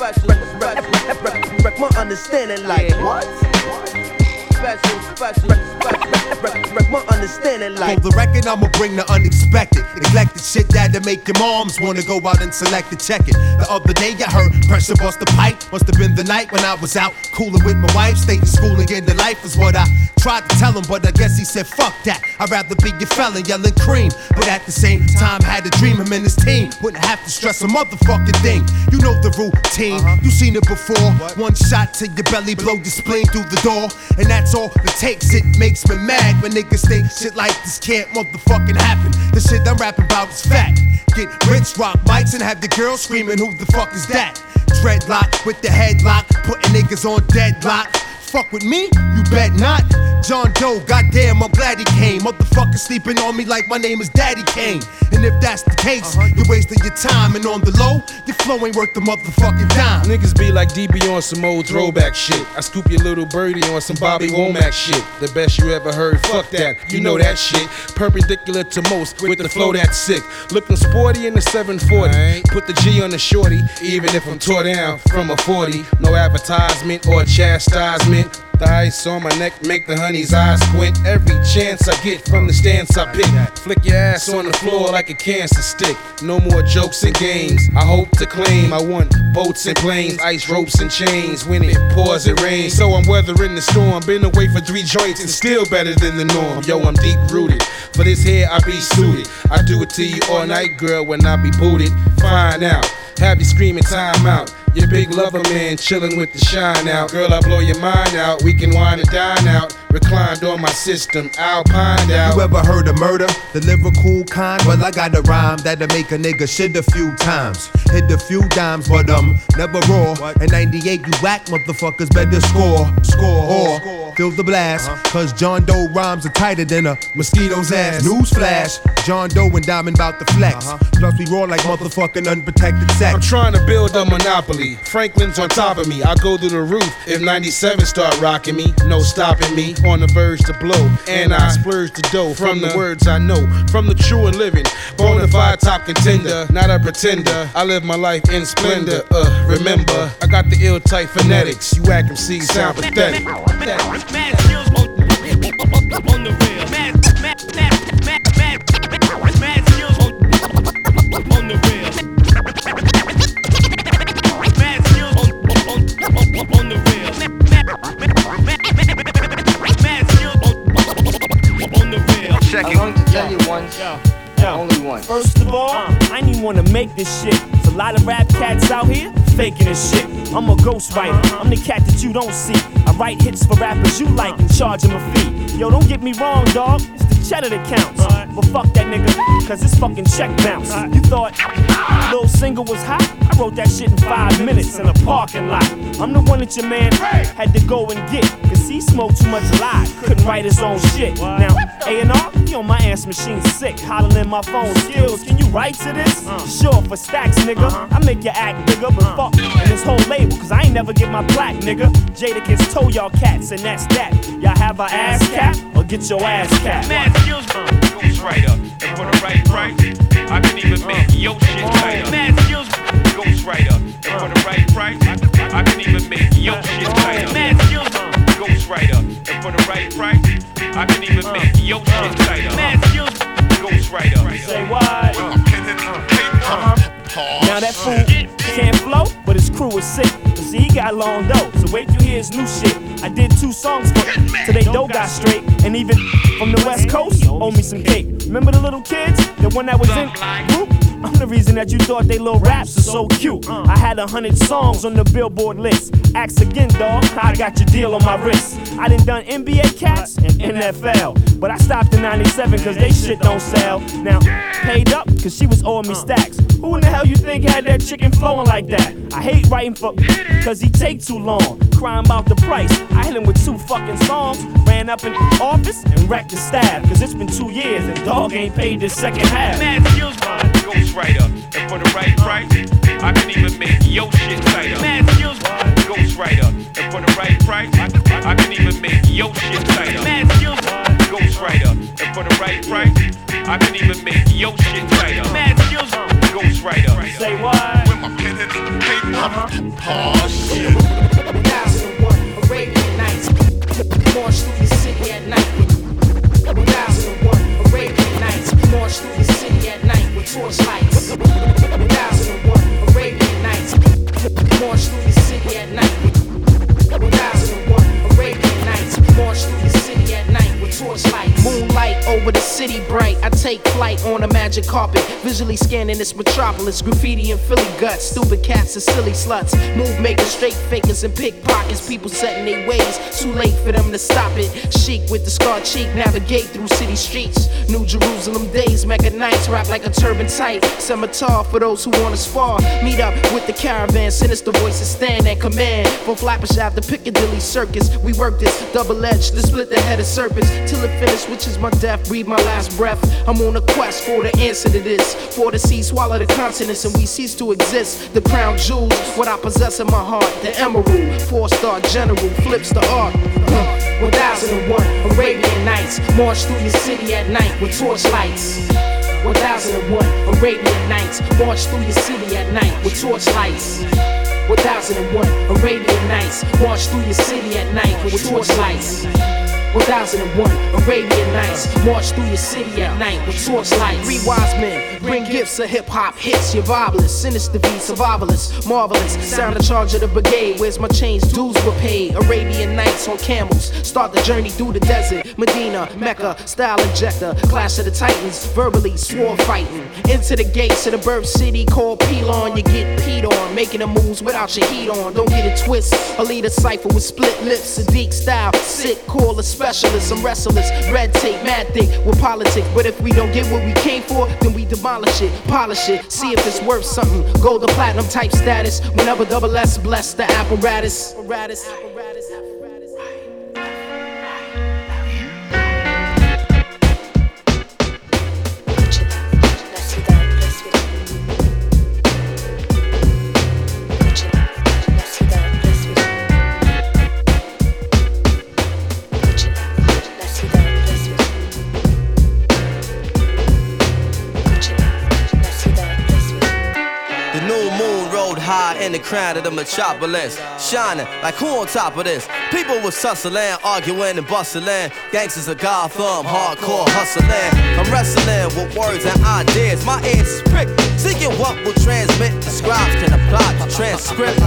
Wreck my understanding like what? Special, special, special, wreck my understanding like For the record, I'ma bring the unexpected. Neglected shit that'll make your moms wanna go out and select and check it. The other day I heard pressure bust the pipe. Must have been the night when I was out cooling with my wife. School and getting the life is what I tried to tell him, but I guess he said, fuck that. I'd rather be your felon yelling cream. But at the same time, had to dream him and his team. Wouldn't have to stress a motherfucking thing. You know the routine, uh-huh. you seen it before. One shot to your belly, blow your spleen through the door. And that's all it takes. It makes me mad when niggas think shit like this can't motherfucking happen. The shit I'm rapping about is fact. Get rich, rock mics, and have the girl screaming, Who the fuck is that? Dreadlock with the headlock, putting niggas on deadlock. Fuck with me? You bet not. John Doe, goddamn, I'm glad he came. Motherfucker sleeping on me like my name is Daddy Kane. And if that's the case, uh-huh. you're wasting your time. And on the low, your flow ain't worth the motherfucking dime. Niggas be like DB on some old throwback shit. I scoop your little birdie on some Bobby Womack shit. The best you ever heard, fuck that. You know that shit. Perpendicular to most with the flow that's sick. Looking sporty in the 740. Put the G on the shorty, even if I'm tore down from a 40. No advertisement or chastisement. The ice on my neck make the honey's eyes squint. Every chance I get from the stance I pick. Flick your ass on the floor like a cancer stick. No more jokes and games. I hope to claim I want boats and planes, ice ropes and chains. When it pours, it rains. So I'm weathering the storm. Been away for three joints and still better than the norm. Yo, I'm deep rooted. For this here, I be suited. I do it to you all night, girl, when I be booted. Find out. Have you screaming time out. Your big lover man chillin' with the shine out. Girl, I blow your mind out. We can wine and dine out. Reclined on my system, alpined out. You ever heard of murder? The lyrical kind? Well, I got a rhyme that'll make a nigga shit a few times. Hit a few dimes, but um, never raw. In 98, you whack motherfuckers better score. Score. Or Feel the blast, cause John Doe rhymes are tighter than a mosquito's ass. Newsflash, John Doe and Diamond about the flex. Plus, we roll like motherfucking unprotected sex. I'm trying to build a monopoly. Franklin's on top of me. I go through the roof if 97 start rocking me. No stopping me. On the verge to blow. And I splurge the dough from the words I know. From the true and living. Bonafide top contender. Not a pretender. I live my life in splendor. Uh, remember, I got the ill type phonetics. You whack MCs sound pathetic. First of all, I ain't even wanna make this shit. There's a lot of rap cats out here faking this shit. I'm a ghostwriter, I'm the cat that you don't see. I write hits for rappers you like and charge them a fee. Yo, don't get me wrong, dog. It's the cheddar that counts. But fuck that nigga, cause it's fucking check bounce. You thought little single was hot? I wrote that shit in five minutes in a parking lot. I'm the one that your man had to go and get. Cause he smoked too much lie, couldn't write his own shit. Now, A&R, he on my ass machine sick, hollering my phone skills. Can you write to this? Sure, for stacks, nigga. I make your act bigger, but fuck and this whole label, cause I ain't never get my plaque, nigga. Jada Jadakiss told y'all cats, and that's that. Y'all have a ass cap or get your ass capped. Mad skills Ghostwriter, and for the right price, I can even make your shit tighter. Mad skills. Ghostwriter, and for the right price, I, can even make your shit tighter. Mad skills. Ghostwriter, and for the right price, I can even uh. make your shit tighter. Mad skills. Ghostwriter. Say what? Now that fool can't flow, but his crew is sick. See, he got long dough, so wait till you hear his new shit. I did two songs for him, till they dough got straight. And even from the West Coast, owe me some cake. Remember the little kids? The one that was in group? I'm the reason that you thought they little raps are so cute. I had a hundred songs on the Billboard list. Ask again, dog. I got your deal on my wrist. I done done NBA cats and NFL, but I stopped in '97 cause they shit don't sell. Now paid up cause she was owing me stacks. Who in the hell you think had that chicken flowing like that? I hate writing for cause he take too long. Crying about the price. I hit him with two fucking songs. Ran up in office and wrecked the staff. Cause it's been two years and dog ain't paid the second half. Mad skills Ghostwriter, and for the right price, I can even make your shit tighter. Mad skills Ghostwriter, and for the right price, I, I can even make your shit tighter. Mad skills Ghostwriter, and for the right price, I can even make your shit tighter. Mad skills Ghostwriter. Say what? With my pen and paper. Uh-huh. Oh shit. 2001, Arabian Nights. March magic carpet. Visually scanning this metropolis. Graffiti and Philly guts. Stupid cats and silly sluts. Move makers, straight fakers, and pickpockets. People setting their ways. Too late for them to stop it. Chic with the scar cheek. Navigate through city streets. New Jerusalem days. Mega nights. Rap like a turban tight. Scimitar for those who wanna spar. Meet up with the caravan. Sinister voices stand at command. From Ave to Piccadilly Circus. We work this double edged to split the head of serpents. Till it finish, which is my death. Breathe my last breath. I'm on a quest for the answer to this. For the sea swallow the continents and we cease to exist. The crown jewels, what I possess in my heart. The emerald, four star general, flips the art. Uh, 1001 Arabian Nights. March through your city at night with torchlights. 1001 Arabian Nights. March through your city at night with torchlights. 1001 Arabian Nights. March through your city at night with torchlights. 1001 Arabian Nights. March through your city at night with torchlights. Three wise men bring gifts of hip hop hits. Survivalists, sinister beat, survivalist, marvelous. Sound the charge of the brigade. Where's my chains? Dues were paid. Arabian Nights on camels. Start the journey through the desert. Medina, Mecca, style injector. Clash of the Titans. Verbally swore fighting. Into the gates of the birth city called Pelon. You get peed on. Making the moves without your heat on. Don't get it twist. I lead A cipher with split lips. Sahdeeq style. Sick, call a specialist. I'm restless. Red tape, mad thick with politics. But if we don't get what we came for, then we demolish it, polish it, see if it's worth something. Gold or platinum type status. Whenever double S bless the apparatus. apparatus. Crown of the metropolis. Shining like who on top of this? People was tussling, arguing and bustling. Gangsters of Gotham, hardcore hustling. I'm wrestling with words and ideas. My ears is pricked, seeking what will transmit. The scribes can apply transcript.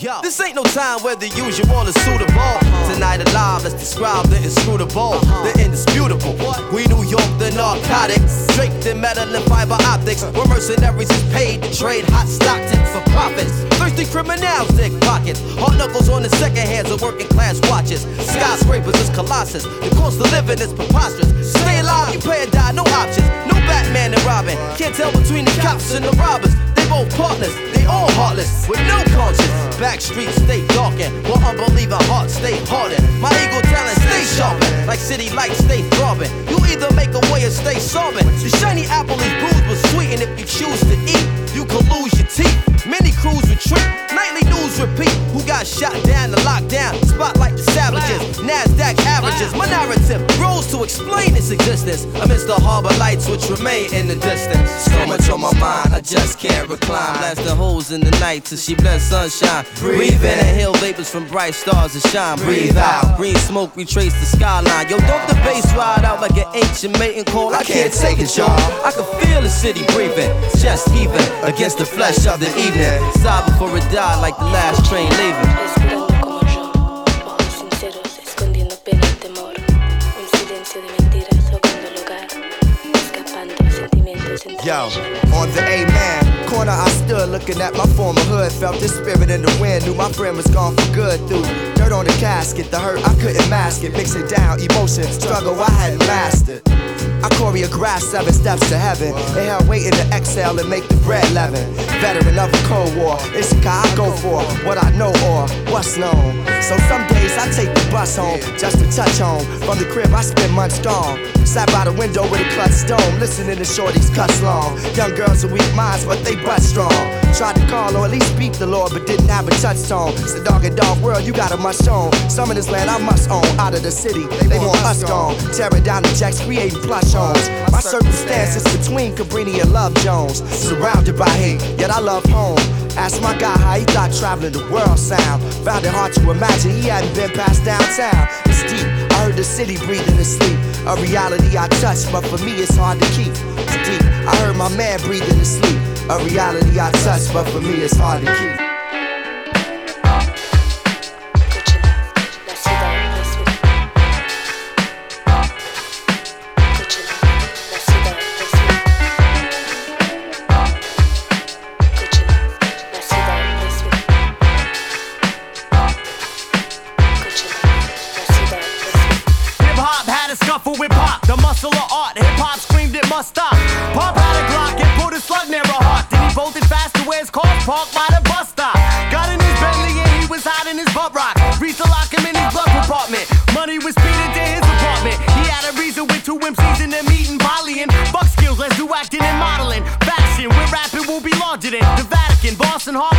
Yo, this ain't no time where the usual is suitable. Tonight alive, let's describe the inscrutable, the indisputable. We New York, the narcotics, draped in metal and fiber optics. Where mercenaries is paid to trade hot stock tips for profits. Thirsty criminals dig pockets. Hard knuckles on the second hands of working class watches. Skyscrapers is colossus. The cost of living is preposterous. Stay alive, you pay or die, no options. No Batman and Robin. Can't tell between the cops and the robbers. Both partners, they all heartless, with no conscience. Back streets stay darkened, while unbelieving hearts stay hardened. My ego talent stay sharpened, like city lights stay throbbing. You either make a way or stay sobbing. The shiny apple is bruised but sweet, and if you choose to eat, you could lose your teeth. Many crews retreat, nightly news repeat. Who got shot down the lockdown? Spotlight the savages, NASDAQ averages. My narrative grows to explain its existence amidst the harbor lights which remain in the distance. So much on my mind, I just can't recline. Blast the holes in the night till she bless sunshine. Breathe in, inhale vapors from bright stars that shine. Breathe out, green smoke retrace the skyline. Yo, don't the bass ride out like an ancient mating call. I can't take it, y'all. I can feel the city breathing, chest heaving against the flesh of the evening. Sigh before it die like the last train leaving. escondiendo pena y temor. Un silencio de mentiras rogando lugar, escapando sentimientos en Yo, on the A-man corner I stood looking at my former hood. Felt the spirit in the wind, knew my friend was gone for good. Through dirt on the casket, the hurt I couldn't mask it. Mixing down emotion, struggle I hadn't mastered. I choreographed seven steps to heaven. Inhale, waiting to exhale and make the bread leaven. Veteran of the Cold War, it's the guy I go for. What I know or what's known. So some days I take the bus home just to touch home. From the crib I spend months gone. Sat by the window with a clutch stone, listening to shorties cuss long. Young girls are weak minds, but they butt strong. Tried to call or at least speak the Lord, but didn't have a touchstone. It's a dog and dog world, you got a must own. Some of this land I must own. Out of the city, they want us gone. Tearing down the jacks, creating plush homes. My circumstances between Cabrini and Love Jones. Surrounded by hate, yet I love home. Asked my guy how he thought traveling the world sound. Found it hard to imagine he hadn't been past downtown. It's deep. I heard the city breathing in sleep. A reality I touch, but for me it's hard to keep. It's deep. I heard my man breathing in sleep. A reality I touch, but for me it's hard to keep.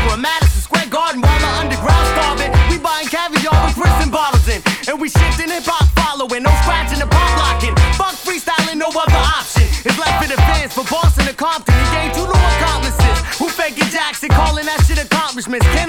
And Madison Square Garden. While the underground starving, we buying caviar with prison bottles in. And we shifting hip hop following, no scratching the pop locking. Fuck freestyling, no other option. It's left for the fans, for Boston to Compton. He gained two new accomplices. Who faking Jackson, calling that shit accomplishments. Can't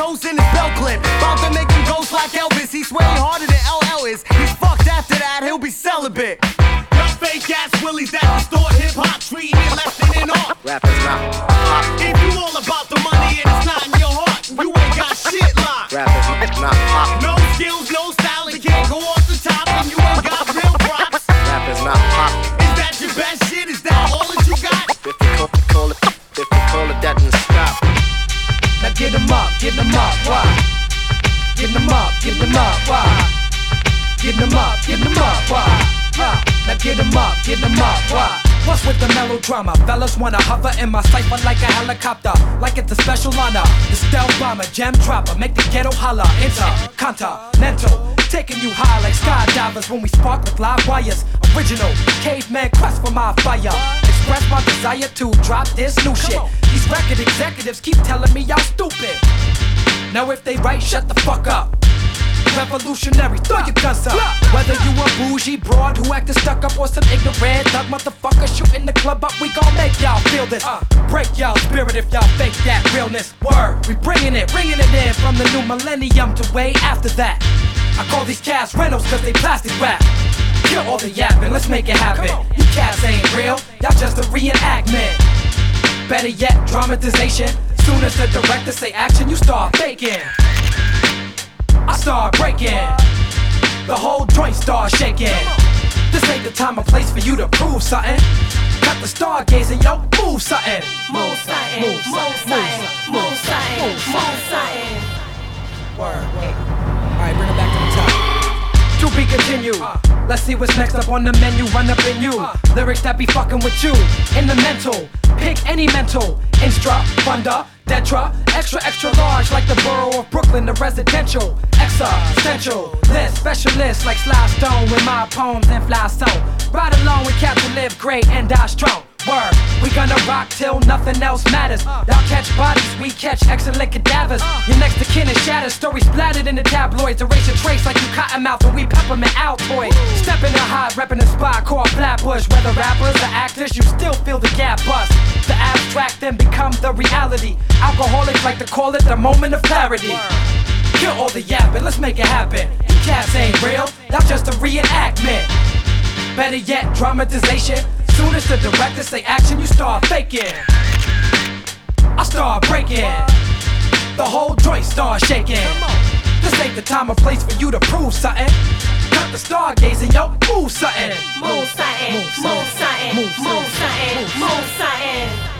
toast in his belt clip. About to make him ghost like Elvis. Get them up, get them up, why? What's with the melodrama? Fellas wanna hover in my cipher like a helicopter, like it's a special honor. The stealth bomber, jam dropper, make the ghetto holler. Intercontinental, taking you high like skydivers when we spark with live wires. Original caveman quest for my fire. Express my desire to drop this new shit. These record executives keep telling me y'all stupid. Now if they right, shut the fuck up. Revolutionary, throw your guns up. Whether you a bougie broad who acted stuck up or some ignorant thug motherfucker shooting the club up, we gon' make y'all feel this. Uh, break y'all spirit if y'all fake that realness. Word, we bringing it, bringing it in from the new millennium to way after that. I call these cats rentals cause they plastic wrap. Kill all the yapping, let's make it happen. You cats ain't real, y'all just a reenactment. Better yet, dramatization. Soon as the director say action, you start faking. I start breaking. The whole joint start shaking. This ain't the time or place for you to prove something. Cut the stargazing, yo, move something. Move something, move something, move something, move something. Word, word. Alright, bring it back to the top. To be continued. Uh. Let's see what's next up on the menu. Run up in you. Uh. Lyrics that be fucking with you. In the mental. Pick any mental. Instra, funda, detra. Extra, extra large like the borough of Brooklyn, the residential. Existential. List, specialist like Sly Stone with my poems and fly stone. Ride along with Captain Live Great and die strong. Word, we gonna rock till nothing else matters. Y'all catch bodies, we catch excellent cadavers. Your next to kin is shattered, stories splattered in the tabloids. Erase your trace like you cotton mouth and we peppermint Altoid. Step in the hot, reppin' the spot called Flatbush. Whether rappers or actors, you still feel the gap bust. The abstract then become the reality. Alcoholics like to call it the moment of clarity. Kill all the yapping, let's make it happen. You cats ain't real, that's just a reenactment. Better yet, dramatization. Soon as the director say action, you start faking. I start breaking. The whole joint start shaking. This ain't the time or place for you to prove something. Cut the stargazing, yo, move something. Move something, move something, move something, move something. move something.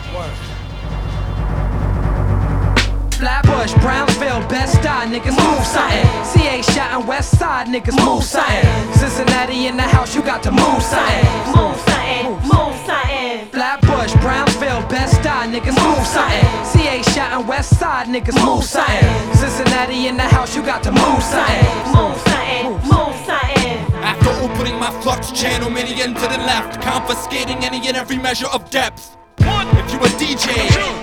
Flatbush, Brownsville, Bed-Stuy, niggas move something. CA shot and West Side, niggas move something. Cincinnati in the house, you got to move something. Move something, move something. Flatbush, Brownsville, Bed-Stuy, niggas move something. CA shot and West Side, niggas move something. Cincinnati in the house, you got to move something. Move something, move something. After opening my flux channel many into the left, confiscating any and every measure of depth. If you a DJ,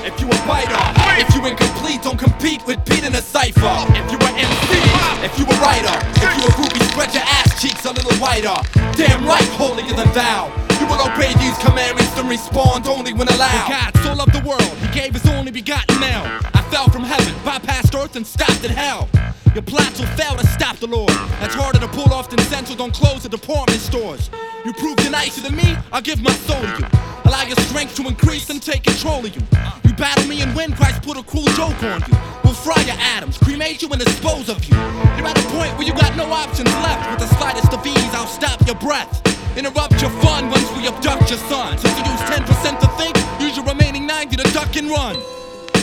if you a writer, if you incomplete, don't compete with Pete in a cipher. If you a MC, if you a writer, if you a groupie, spread your ass cheeks a little wider. Damn right, holier than thou. You will obey these commandments and respond only when allowed. God so loved the world, he gave his only begotten now. I fell from heaven, bypassed earth, and stopped at hell. Your plots will fail to stop the Lord. That's harder to pull off than Central don't close the department stores. You prove you're nicer than me, I'll give my soul to you. Allow your strength to increase and take control of you. You battle me and win, Christ put a cruel joke on you. We'll fry your atoms, cremate you and dispose of you. You're at a point where you got no options left. With the slightest of ease, I'll stop your breath. Interrupt your fun once we abduct your son. Since you use 10% to think, use your remaining 90 to duck and run.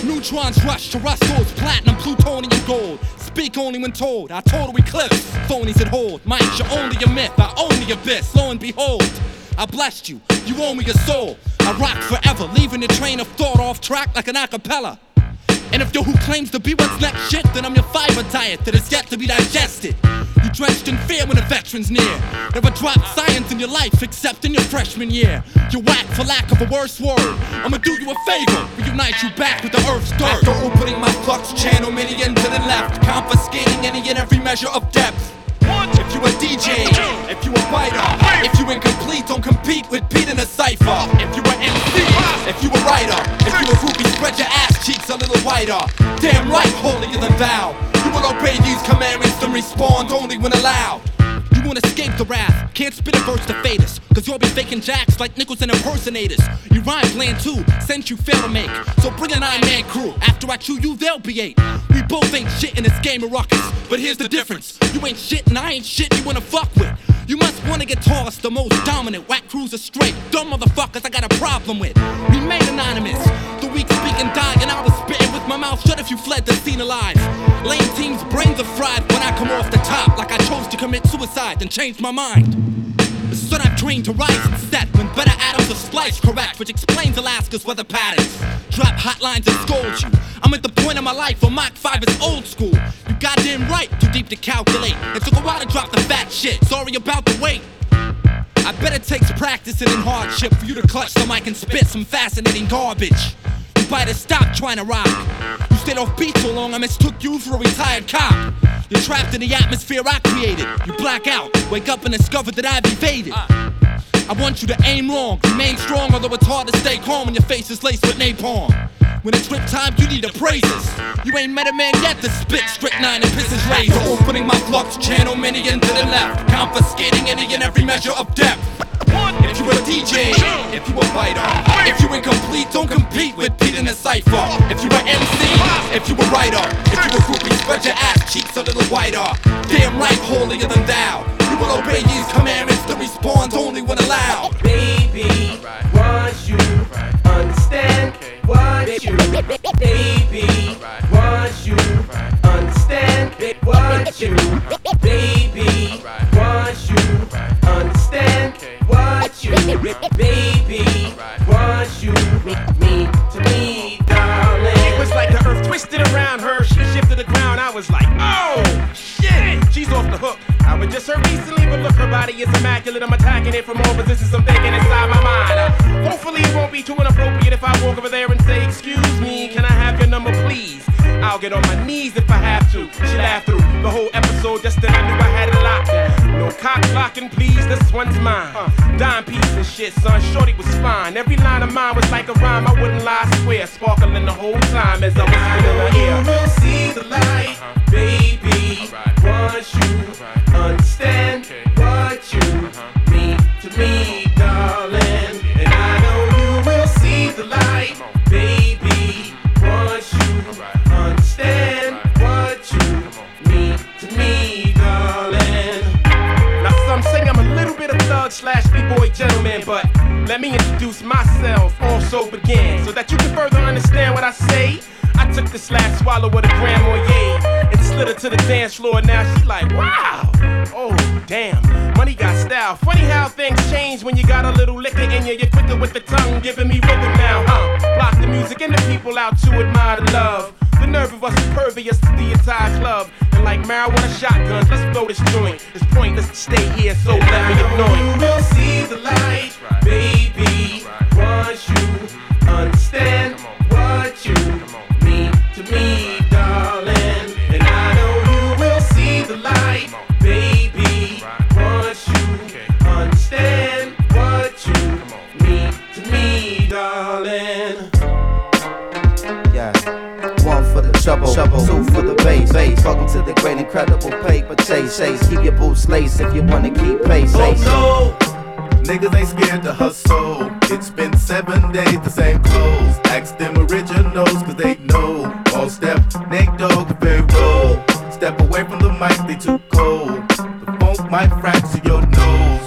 Neutrons rush to Russell's platinum, plutonium, gold. Speak only when told. I total eclipse. Phonies at hold. Mind you're only a myth. I own the abyss. Lo and behold, I blessed you. You owe me your soul. I rock forever, leaving the train of thought off track like an acapella. And if you're who claims to be what's next shit, then I'm your fiber diet that is yet to be digested. You drenched in fear when the veteran's near. Never dropped science in your life except in your freshman year. You're whack for lack of a worse word. I'ma do you a favor, reunite you back with the earth's dirt. After opening my flux channel many into the left, confiscating any and every measure of depth. If you a DJ, if you a writer, if you incomplete, don't compete with Pete in a cipher. If you a MC, if you a writer, if you a groupie, spread your ass cheeks a little wider. Damn right, holier than thou. You will obey these commandments and respond only when allowed. You won't escape the wrath, can't spit a verse to fade us. Cause you'll be faking jacks like nickels and impersonators. You rhyme bland too, sense you fail to make. So bring a nine man crew. After I chew you, they'll be eight. We both ain't shit in this game of ruckus. But here's the difference you ain't shit and I ain't shit you wanna fuck with. You must wanna get tossed, the most dominant. Whack crews are straight. Dumb motherfuckers, I got a problem with. Remain anonymous. The weak speak and die, and I was spitting with my mouth shut if you fled the scene alive. Lame teams' brains are fried when I come off the top, like I chose to commit suicide, and change my mind. To rise and set when better atoms are spliced correct, which explains Alaska's weather patterns. Drop hotlines and scold you. I'm at the point of my life where Mach 5 is old school. You goddamn right, too deep to calculate. It took a while to drop the fat shit. Sorry about the wait. I bet it takes practicing and hardship for you to clutch the mic and spit some fascinating garbage. You better stop trying to rock. You stayed off beat so long I mistook you for a retired cop. You're trapped in the atmosphere I created. You black out, wake up and discover that I've evaded. I want you to aim long, remain strong, although it's hard to stay calm when your face is laced with napalm. When it's trip time, you need the praises. You ain't met a man yet that spit strychnine and pisses razor. Opening my flux channel, many into the left, confiscating any and every measure of depth. If you were a DJ, if you a fighter, if you incomplete, don't compete with Pete in a cipher. If you a MC, if you were a writer, if you a groupie, spread your ass cheeks a little wider. Damn right, holier than thou. You will obey these commandments to respond only when allowed. Baby, once you understand what you, baby, once you understand what you, baby, once you understand what you, baby, once you mean to me, darling. It was like the earth twisted around her. She shifted the ground. I was like, oh shit, she's off the hook. I was just her recently, but look, her body is immaculate. I'm attacking it from all positions. I'm thinking inside my mind. Uh, hopefully, it won't be too inappropriate if I walk over there and say, Excuse me, can I have your number, please? I'll get on my knees if I have to. She laughed through the whole episode just then I knew I had it locked. No cock blocking, please, this one's mine. Uh, dime piece and shit, son. Shorty was fine. Every line of mine was like a rhyme. I wouldn't lie, I swear. Sparkling the whole time as I was spinning her ear. You will see the light, baby. Once you understand what you uh-huh. mean to me, darling. And I know you will see the light, baby. Once you understand what you mean to me, darling. Now some say I'm a little bit of thug slash b-boy gentleman, but let me introduce myself. Also begin so that you can further understand what I say. I took this last swallow of the Grand Marnier and slid her to the dance floor. Now she's like, wow, oh damn, money got style. Funny how things change when you got a little liquor in you. You're quicker with the tongue, giving me rhythm now, huh? Block the music and the people out to admire the love. The nerve of us is pervious to the entire club. And like marijuana shotguns, let's blow this joint. It's pointless to stay here, so let me ignore you. will see the light, baby. For the trouble, trouble. two for the bass, bass. Welcome to the great incredible paper chase, chase. Keep your boots laced if you wanna keep pace. Oh no! Niggas ain't scared to hustle. It's been seven days, the same clothes. Ask them originals, cause they know. All step, Nate Dogg, very roll. Step away from the mic, they too cold. The funk might fracture your nose,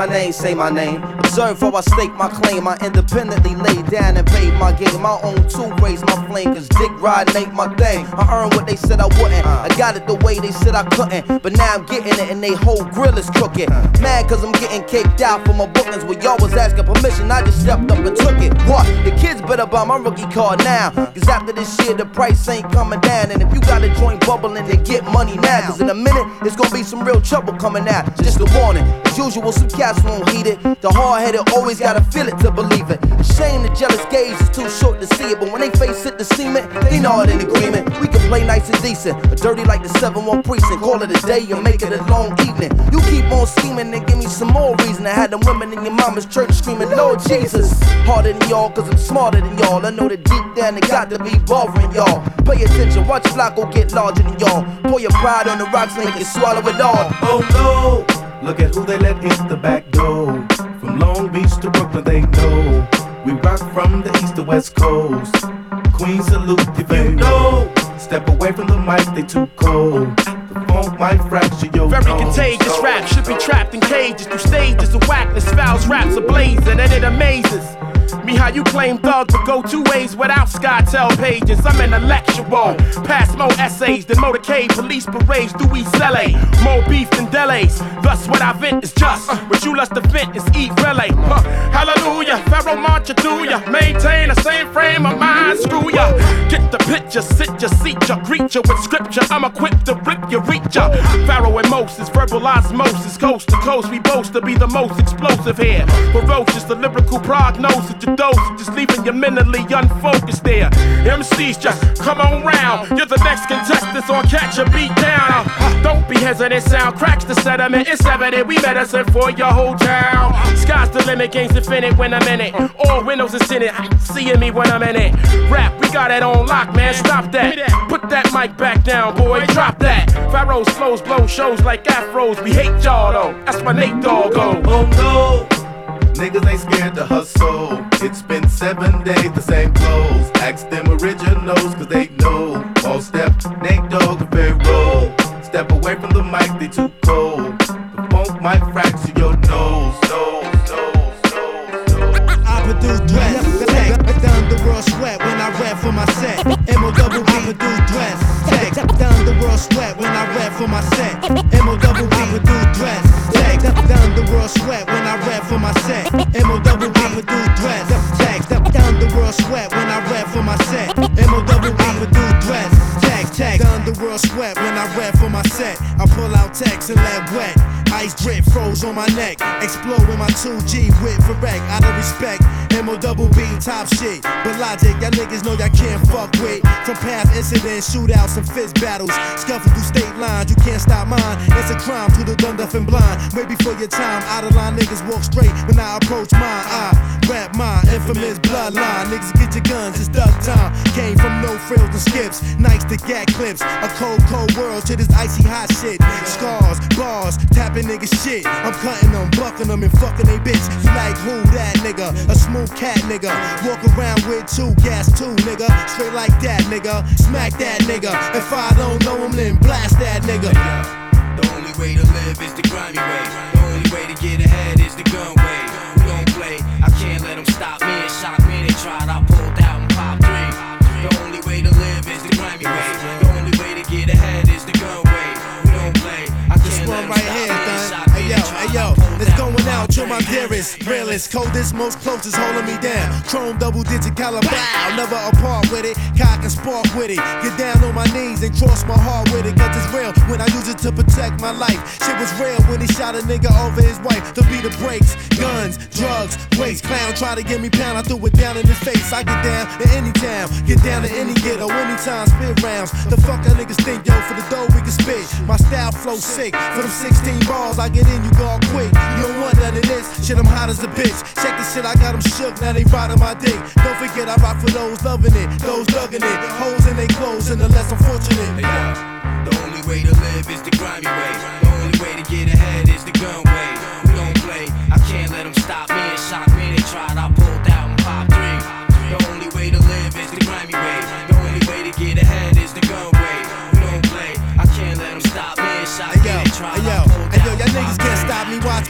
my name, say my name. Observe how I stake my claim. I independently laid down and paid my game. My own two raise my flame, cause dick riding ain't my thing. I earned what they said I wouldn't. I got it the way they said I couldn't. But now I'm getting it and they whole grill is crooked. Mad cause I'm getting kicked out for my bookings where y'all was asking permission. I just stepped up and took it. What? The kids better buy my rookie card now. Cause after this year, the price ain't coming down. And if you got a joint bubbling, then get money now. Cause in a minute, it's gonna be some real trouble coming out. Just a warning. As usual, some cats won't heed it. The hard headed always gotta feel it to believe it. Shame the jealous gaze is too short to see it. But when they face it, the cement, they know it in agreement. We can play nice and decent, but dirty like the 7 1 precinct. Call it a day and make it a long evening. You keep on scheming and give me some more reason to have them women in your mama's church screaming, Lord Jesus. Harder than y'all, cause I'm smarter than y'all. I know that deep down it got to be bothering y'all. Pay attention, watch Flacco get larger than y'all. Pour your pride on the rocks, make it swallow it all. Oh no! Look at who they let in the back door. From Long Beach to Brooklyn, they know. We rock from the east to west coast. Queens salute if you know. Step away from the mic, they too cold. The might fracture your Very contagious rap should be trapped in cages through stages of whackness. Fouls raps ablaze and it amazes. Me how you claim thug but go two ways without SkyTel pages. I'm intellectual. Pass more essays than motorcade police parades through East LA. More beef than delays. Thus what I vent is just. What you lust to vent is eat relay. Huh. Hallelujah. Pharoahe Monch through ya. Maintain the same frame of mind. Screw ya. Get the picture. Sit ya. Seat ya. Greet ya with scripture. I'm equipped to rip ya. Reach ya. Pharaoh and Moses. Verbal osmosis. Coast to coast. We boast to be the most explosive here. Ferocious. The lyrical prognosis your dose, just leaving you mentally unfocused there. MCs just come on round. You're the next contestant on Catch a Beat Down. Don't be hesitant, sound cracks the sediment. It's evident we medicine for your whole town. Sky's the limit, game's infinite when I'm in it. All windows is in it, seeing me when I'm in it. Rap, we got it on lock, man. Stop that. Put that mic back down, boy. Drop that. Pharoahe's flows blow shows like afros. We hate y'all though. That's my Nate Dogg. Oh no. Niggas ain't scared to hustle. It's been seven days, the same clothes. Ask them originals, cause they know. All step, Nate Dogg, and very roll. Step away from the mic, they too cold. The funk might fracture your nose. nose, nose, nose. I produce dress. Down the world sweat when I rap for my set. M.O. double B produce dress. Down the world sweat when I rap for my set. M.O. double the world sweat when I rap for my set. M.O. double B produce dress. Tech. Down the world sweat when I the world sweat when I rap for my set. I pull out text and let wet. Ice drip froze on my neck. Explode with my 2G whip with Varek. Out of respect. M.O. double B top shit. But logic, y'all niggas know y'all can't fuck with. From past incidents, shootouts, and fist battles. Scuffle through state lines, you can't stop mine. It's a crime to the dumb, deaf, and blind. Way before your time, out of line niggas walk straight when I approach mine. I rap my infamous bloodline. Niggas get your guns, it's duck time. Came from no frills and skips. Nights to gat clips. A cold, cold world to this icy hot shit. Scars, bars, tapping niggas shit. I'm cutting them, bucking them, and fucking they bitch. You like who that nigga? A smooth cat nigga. Walk around with two gas two nigga. Straight like that nigga. Smack that nigga. If I don't know him, then blast that nigga. The only way to live is the grimy way. The only way to get ahead is the gun way. We don't play. I can't let them stop me and shock me. They tried, I pulled out and popped three. The only way to live is the grimy way. The get ahead is the gun way. We don't play. I let one right here, son. Hey yo, hey yo, I going out to my dearest, realest, coldest, most closest, holding me down. Chrome double digit caliber, never apart with it. Cock and spark with it. Get down on my knees and cross my heart with it, cause it's real when I use it to protect my life. Shit was real when he shot a nigga over his wife. To be the brakes, guns, drugs, waste. Clown try to get me pound, I threw it down in his face. I get down to any town, get down to any ghetto, anytime, spit rounds. The fuck that niggas think, yo, for the dough we can spit. My style flow sick. For them 16 balls, I get in, you go quick. You want none this. Shit, I'm hot as a bitch. Check the shit, I got them shook, now they riding my dick. Don't forget, I rock for those loving it, those thugging it. Holes in they clothes, and the less unfortunate. The only way to live is the grimy way. The only way to get ahead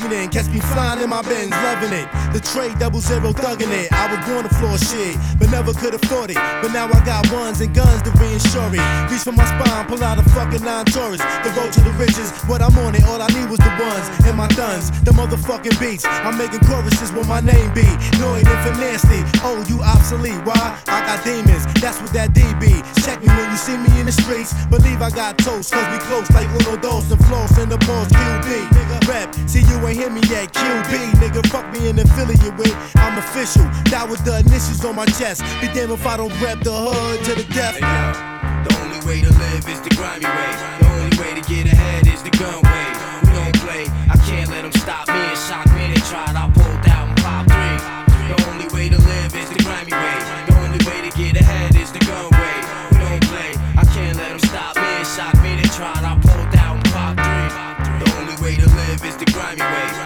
Catch me flying in my Benz, loving it. The trade double zero thugging it. I was born to floor shit, but never could afford it. But now I got ones and guns to reinsure it. Reach for my spine, pull out a fucking nine Taurus. The road to the riches, what I'm on it. All I need was the ones and my guns, the motherfucking beats. I'm making choruses with my name be. Noid and for nasty. Oh, you obsolete. Why? I got demons. That's what that D be. Check me when you see me in the streets. Believe I got toast, cause we close like uno dos and floss in the balls. QB. Rep, see you ain't hear me yet. QB, nigga, fuck me in affiliate with. I'm official. That was the initials on my chest. Be damn if I don't rep the hood to the death. The only way to live is the grimy way. The only way to get ahead is the gun way. We don't play. I can't let them stop me and shock me. They tried, I pulled out and popped three. The only way to live is the grimy way. The only way to get ahead grimy way.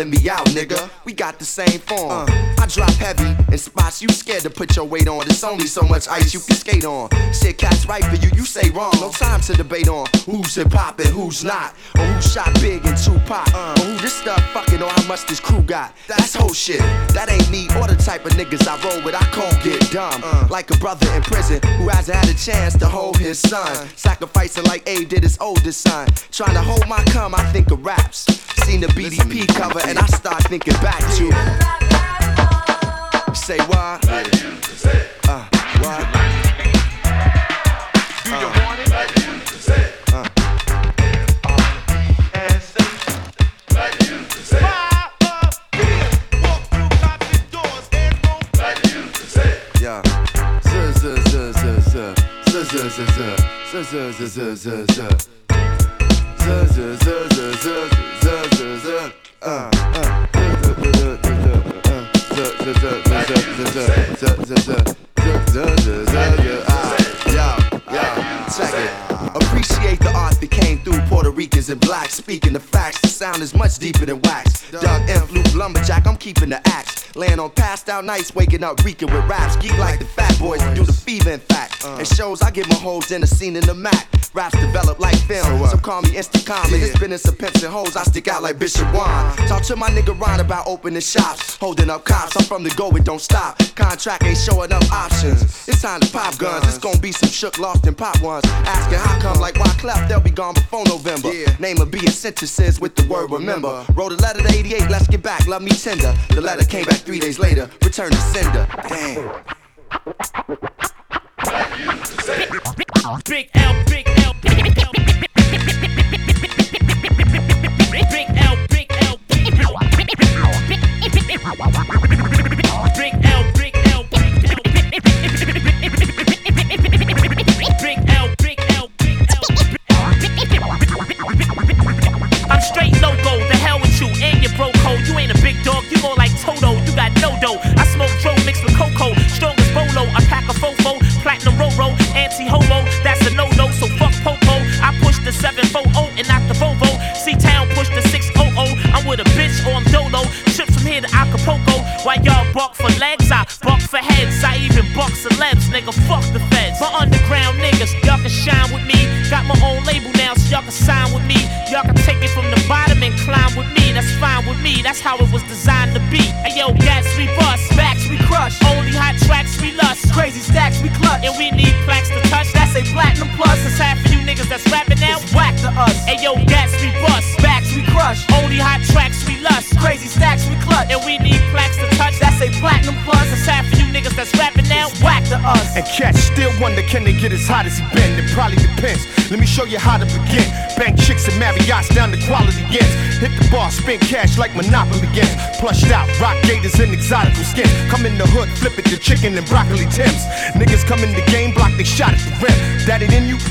Let me out, nigga. The same form. I drop heavy in spots you scared to put your weight on. There's only so much ice you can skate on. Shit, cats right for you. You say wrong. No time to debate on who's hip hop and who's not. Or who shot big in Tupac. Or who this stuff fucking or how much this crew got. That's whole shit. That ain't me or the type of niggas I roll with. I can't get dumb. Like a brother in prison who hasn't had a chance to hold his son. Sacrificing like Abe did his oldest son. Trying to hold my cum, I think of raps. Seen the BDP cover and I start thinking back to. Say what? Uh, what? Do you want it? Uh. Yeah. Z z z z z z z z z z z z z z z Z z z z z z z z uh uh Check it. Appreciate the art that came through Puerto Ricans and blacks. Speaking the facts, the sound is much deeper than wax. Doug M. Luke Lumberjack, I'm keeping the axe. Laying on passed out nights, waking up reeking with raps. Geek like the fat boys, do the fever in fact. Uh. And shows I get my hoes in the scene in the Mac. Raps develop like film, so call me Instacom. In this business of pimps and hoes, I stick out like Bishop Juan. Talk to my nigga Ron about opening shops, holding up cops. I'm from the go, it don't stop. Contract ain't showing up options. It's time to pop guns. It's gonna be some shook, lost and pop ones. Asking how come, like why cleft, they'll be gone before November. Yeah. Name of being sentences with the word remember. Wrote a letter to 88, let's get back, love me tender. The letter came back three days later, return to sender. Damn. Big L, big L, big L.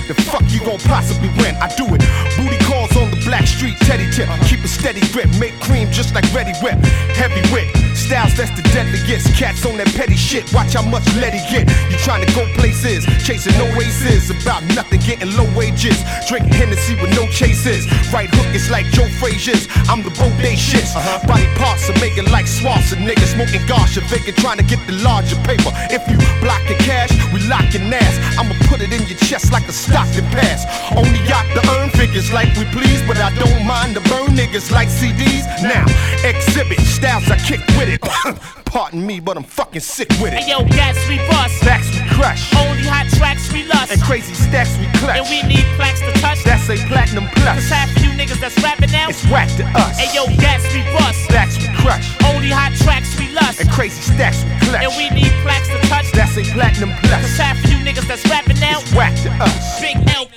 The fuck you gon' possibly win? I do it. Booty calls on the black street, teddy tip. Keep a steady grip, make cream just like Reddi-wip. Heavy whip. Styles that's the deadliest. Cats on that petty shit. Watch how much let he get. You trying to go places, chasing no aces. About nothing, getting low wages. Drinking Hennessy with no chases. Right hook is like Joe Frazier's. I'm the both day shits. Uh-huh. Body parts are making like swamps and niggas smoking gosh and vacant trying to get the larger paper. If you block blocking cash, we locking ass. I'ma put it in your chest like a Stockton pass. Only got to earn figures like we please, but I don't mind to burn niggas like CDs. Now, exhibit styles I kick with it. Pardon me, but I'm fucking sick with it. Hey yo, gas we bust. Backs we crush. Only hot tracks we lust. And crazy stacks we clutch. And we need plaques to touch. That's a platinum plus. Cause half of you niggas that's rapping now. It's whack to us. Hey yo, gas we bust. Backs we crush. Only hot tracks we lust. And crazy stacks we clutch. And we need plaques to touch. That's a platinum plus. Cause half of you niggas that's rapping now. It's whack to us. Big L, big L, big